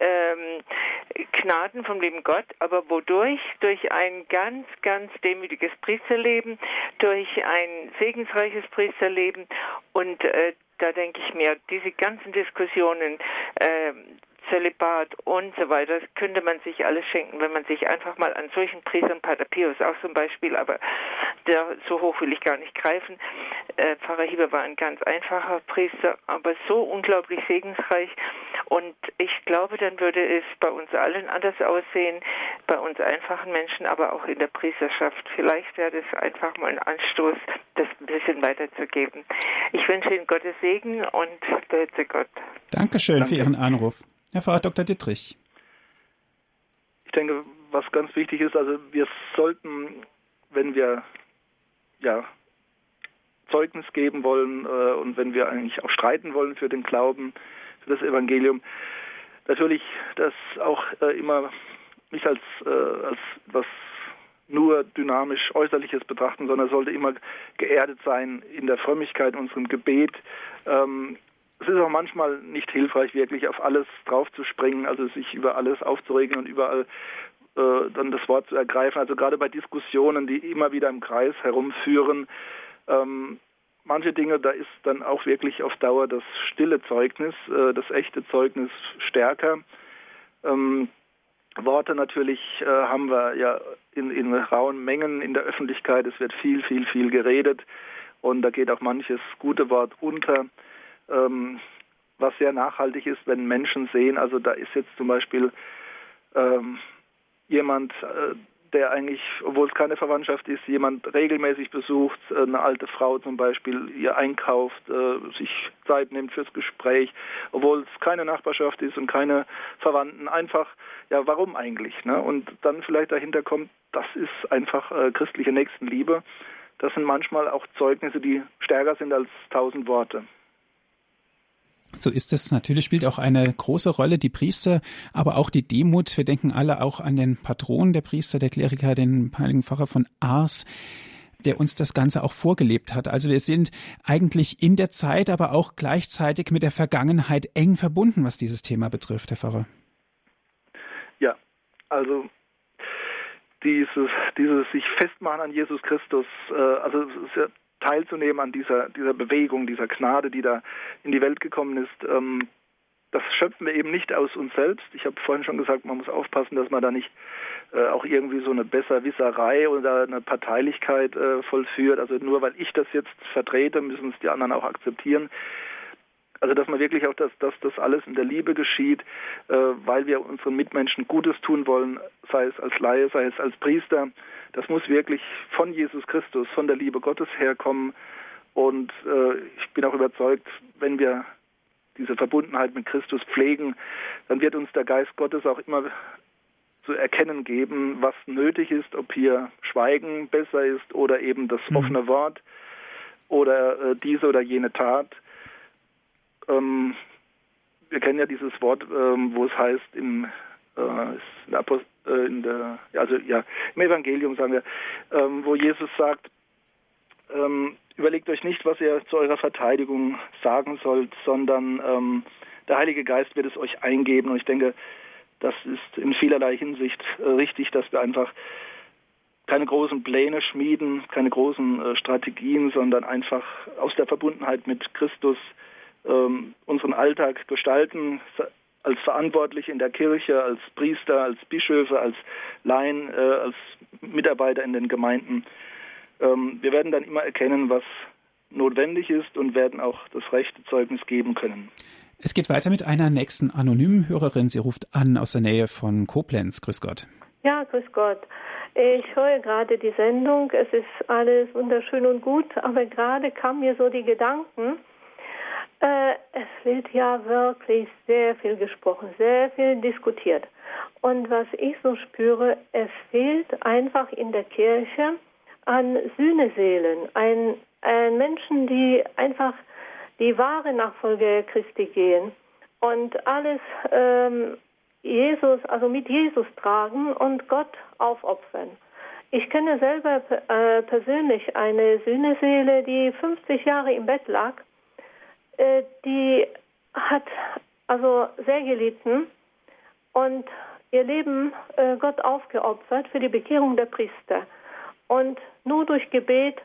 ähm, Gnaden vom lieben Gott, aber wodurch? Durch ein ganz, ganz demütiges Priesterleben, durch ein segensreiches Priesterleben und äh, da denke ich mir, diese ganzen Diskussionen, äh, Zölibat und so weiter, das könnte man sich alles schenken, wenn man sich einfach mal an solchen Priestern, Pater Pius auch zum Beispiel, aber der, so hoch will ich gar nicht greifen. Äh, Pfarrer Hieber war ein ganz einfacher Priester, aber so unglaublich segensreich und ich glaube, dann würde es bei uns allen anders aussehen, bei uns einfachen Menschen, aber auch in der Priesterschaft. Vielleicht wäre das einfach mal ein Anstoß, das ein bisschen weiterzugeben. Ich wünsche Ihnen Gottes Segen und Gott. Dankeschön Danke. für Ihren Anruf. Herr Pfarrer Dr. Dittrich. Ich denke, was ganz wichtig ist, also wir sollten, wenn wir ja, Zeugnis geben wollen äh, und wenn wir eigentlich auch streiten wollen für den Glauben, für das Evangelium, natürlich das auch äh, immer nicht als, äh, als was nur dynamisch Äußerliches betrachten, sondern sollte immer geerdet sein in der Frömmigkeit, unserem Gebet, ähm, es ist auch manchmal nicht hilfreich, wirklich auf alles draufzuspringen, also sich über alles aufzuregen und überall äh, dann das Wort zu ergreifen. Also gerade bei Diskussionen, die immer wieder im Kreis herumführen, ähm, manche Dinge, da ist dann auch wirklich auf Dauer das stille Zeugnis, äh, das echte Zeugnis stärker. Ähm, Worte natürlich äh, haben wir ja in, in rauen Mengen in der Öffentlichkeit. Es wird viel, viel, viel geredet und da geht auch manches gute Wort unter ähm, was sehr nachhaltig ist, wenn Menschen sehen, also da ist jetzt zum Beispiel ähm, jemand, äh, der eigentlich, obwohl es keine Verwandtschaft ist, jemand regelmäßig besucht, äh, eine alte Frau zum Beispiel, ihr einkauft, äh, sich Zeit nimmt fürs Gespräch, obwohl es keine Nachbarschaft ist und keine Verwandten. Einfach, ja, warum eigentlich? Ne? Und dann vielleicht dahinter kommt, das ist einfach äh, christliche Nächstenliebe. Das sind manchmal auch Zeugnisse, die stärker sind als tausend Worte. So ist es. Natürlich spielt auch eine große Rolle die Priester, aber auch die Demut. Wir denken alle auch an den Patron der Priester, der Kleriker, den heiligen Pfarrer von Ars der uns das Ganze auch vorgelebt hat. Also wir sind eigentlich in der Zeit, aber auch gleichzeitig mit der Vergangenheit eng verbunden, was dieses Thema betrifft, Herr Pfarrer. Ja, also dieses, dieses sich festmachen an Jesus Christus, äh, also es ist ja teilzunehmen an dieser, dieser Bewegung, dieser Gnade, die da in die Welt gekommen ist. Ähm, das schöpfen wir eben nicht aus uns selbst. Ich habe vorhin schon gesagt, man muss aufpassen, dass man da nicht äh, auch irgendwie so eine Besserwisserei oder eine Parteilichkeit äh, vollführt. Also nur weil ich das jetzt vertrete, müssen es die anderen auch akzeptieren. Also dass man wirklich auch, dass, dass das alles in der Liebe geschieht, äh, weil wir unseren Mitmenschen Gutes tun wollen, sei es als Laie, sei es als Priester. Das muss wirklich von Jesus Christus, von der Liebe Gottes herkommen. Und äh, ich bin auch überzeugt, wenn wir diese Verbundenheit mit Christus pflegen, dann wird uns der Geist Gottes auch immer zu erkennen geben, was nötig ist, ob hier Schweigen besser ist oder eben das mhm. offene Wort oder äh, diese oder jene Tat. Ähm, wir kennen ja dieses Wort, ähm, wo es heißt im äh, in der, also ja, im Evangelium sagen wir, ähm, wo Jesus sagt, ähm, überlegt euch nicht, was ihr zu eurer Verteidigung sagen sollt, sondern ähm, der Heilige Geist wird es euch eingeben. Und ich denke, das ist in vielerlei Hinsicht äh, richtig, dass wir einfach keine großen Pläne schmieden, keine großen äh, Strategien, sondern einfach aus der Verbundenheit mit Christus ähm, unseren Alltag gestalten, als Verantwortliche in der Kirche, als Priester, als Bischöfe, als Laien, äh, als Mitarbeiter in den Gemeinden. Ähm, wir werden dann immer erkennen, was notwendig ist und werden auch das rechte Zeugnis geben können. Es geht weiter mit einer nächsten anonymen Hörerin. Sie ruft an aus der Nähe von Koblenz. Grüß Gott. Ja, grüß Gott. Ich höre gerade die Sendung. Es ist alles wunderschön und gut, aber gerade kam mir so die Gedanken, äh, es wird ja wirklich sehr viel gesprochen, sehr viel diskutiert. Und was ich so spüre, es fehlt einfach in der Kirche an Sühneseelen, ein, ein Menschen, die einfach die wahre Nachfolge Christi gehen und alles ähm, Jesus, also mit Jesus tragen und Gott aufopfern. Ich kenne selber äh, persönlich eine Sühneseele, die 50 Jahre im Bett lag äh, die hat also sehr gelitten und ihr Leben äh, Gott aufgeopfert für die Bekehrung der Priester. Und nur durch Gebet,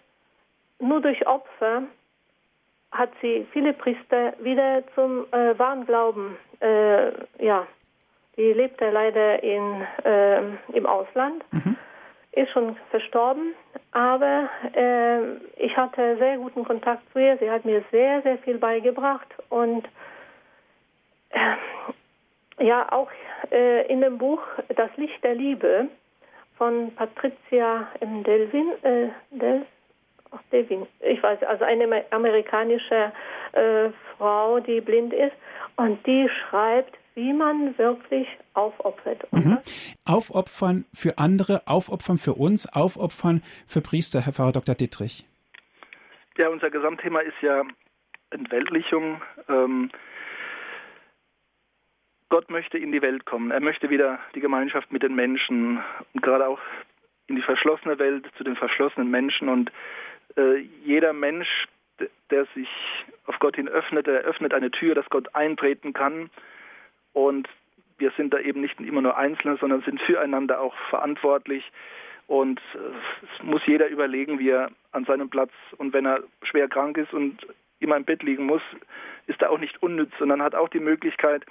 nur durch Opfer hat sie viele Priester wieder zum äh, wahren Glauben, äh, ja, die lebte leider in, äh, im Ausland. Mhm ist schon verstorben, aber äh, ich hatte sehr guten Kontakt zu ihr. Sie hat mir sehr, sehr viel beigebracht und äh, ja, auch äh, in dem Buch Das Licht der Liebe von Patricia M. Delvin, äh, Del, ach, Delvin, ich weiß, also eine amerikanische äh, Frau, die blind ist und die schreibt, wie man wirklich aufopfert. Mhm. Aufopfern für andere, aufopfern für uns, aufopfern für Priester, Herr Pfarrer Dr. Dittrich. Ja, unser Gesamtthema ist ja Entweltlichung. Ähm, Gott möchte in die Welt kommen. Er möchte wieder die Gemeinschaft mit den Menschen und gerade auch in die verschlossene Welt, zu den verschlossenen Menschen. Und äh, jeder Mensch, der sich auf Gott hin öffnet, der öffnet eine Tür, dass Gott eintreten kann und wir sind da eben nicht immer nur Einzelne, sondern sind füreinander auch verantwortlich. Und es muss jeder überlegen, wie er an seinem Platz und wenn er schwer krank ist und immer im Bett liegen muss, ist er auch nicht unnütz, sondern hat auch die Möglichkeit,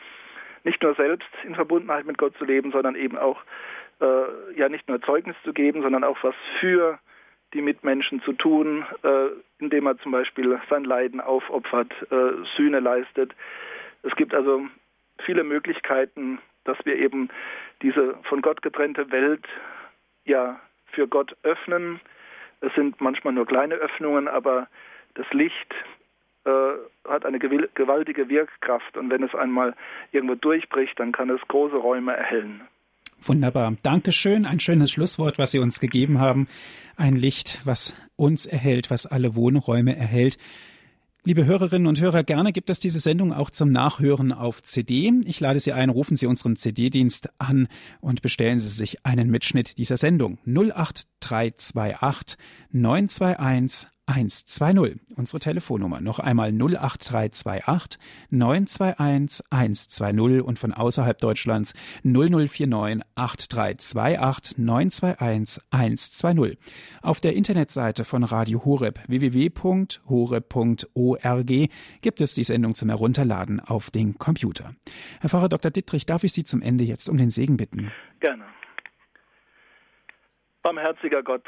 nicht nur selbst in Verbundenheit mit Gott zu leben, sondern eben auch äh, ja nicht nur Zeugnis zu geben, sondern auch was für die Mitmenschen zu tun, äh, indem er zum Beispiel sein Leiden aufopfert, äh, Sühne leistet. Es gibt also viele Möglichkeiten, dass wir eben diese von Gott getrennte Welt ja für Gott öffnen. Es sind manchmal nur kleine Öffnungen, aber das Licht äh, hat eine gewaltige Wirkkraft und wenn es einmal irgendwo durchbricht, dann kann es große Räume erhellen. Wunderbar. Dankeschön. Ein schönes Schlusswort, was Sie uns gegeben haben. Ein Licht, was uns erhält, was alle Wohnräume erhält. Liebe Hörerinnen und Hörer, gerne gibt es diese Sendung auch zum Nachhören auf CD. Ich lade Sie ein, rufen Sie unseren CD-Dienst an und bestellen Sie sich einen Mitschnitt dieser Sendung 08328 921 120. Unsere Telefonnummer noch einmal 08328 921 120 und von außerhalb Deutschlands 0049 8328 921 120. Auf der Internetseite von Radio Horeb www.horeb.org gibt es die Sendung zum Herunterladen auf den Computer. Herr Pfarrer Dr. Dittrich, darf ich Sie zum Ende jetzt um den Segen bitten? Gerne. Barmherziger Gott,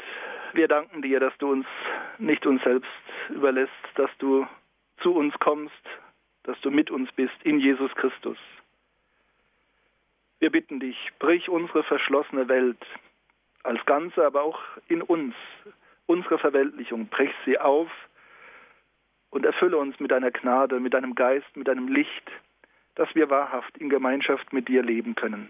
wir danken dir, dass du uns nicht uns selbst überlässt, dass du zu uns kommst, dass du mit uns bist in Jesus Christus. Wir bitten dich, brich unsere verschlossene Welt als Ganze, aber auch in uns, unsere Verweltlichung, brich sie auf und erfülle uns mit deiner Gnade, mit deinem Geist, mit deinem Licht, dass wir wahrhaft in Gemeinschaft mit dir leben können.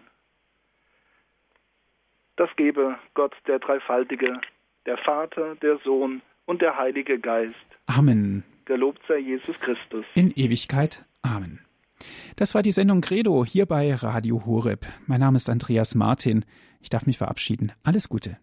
Das gebe Gott der Dreifaltige, der Vater, der Sohn und der Heilige Geist. Amen. Gelobt sei Jesus Christus. In Ewigkeit. Amen. Das war die Sendung Credo hier bei Radio Horeb. Mein Name ist Andreas Martin. Ich darf mich verabschieden. Alles Gute.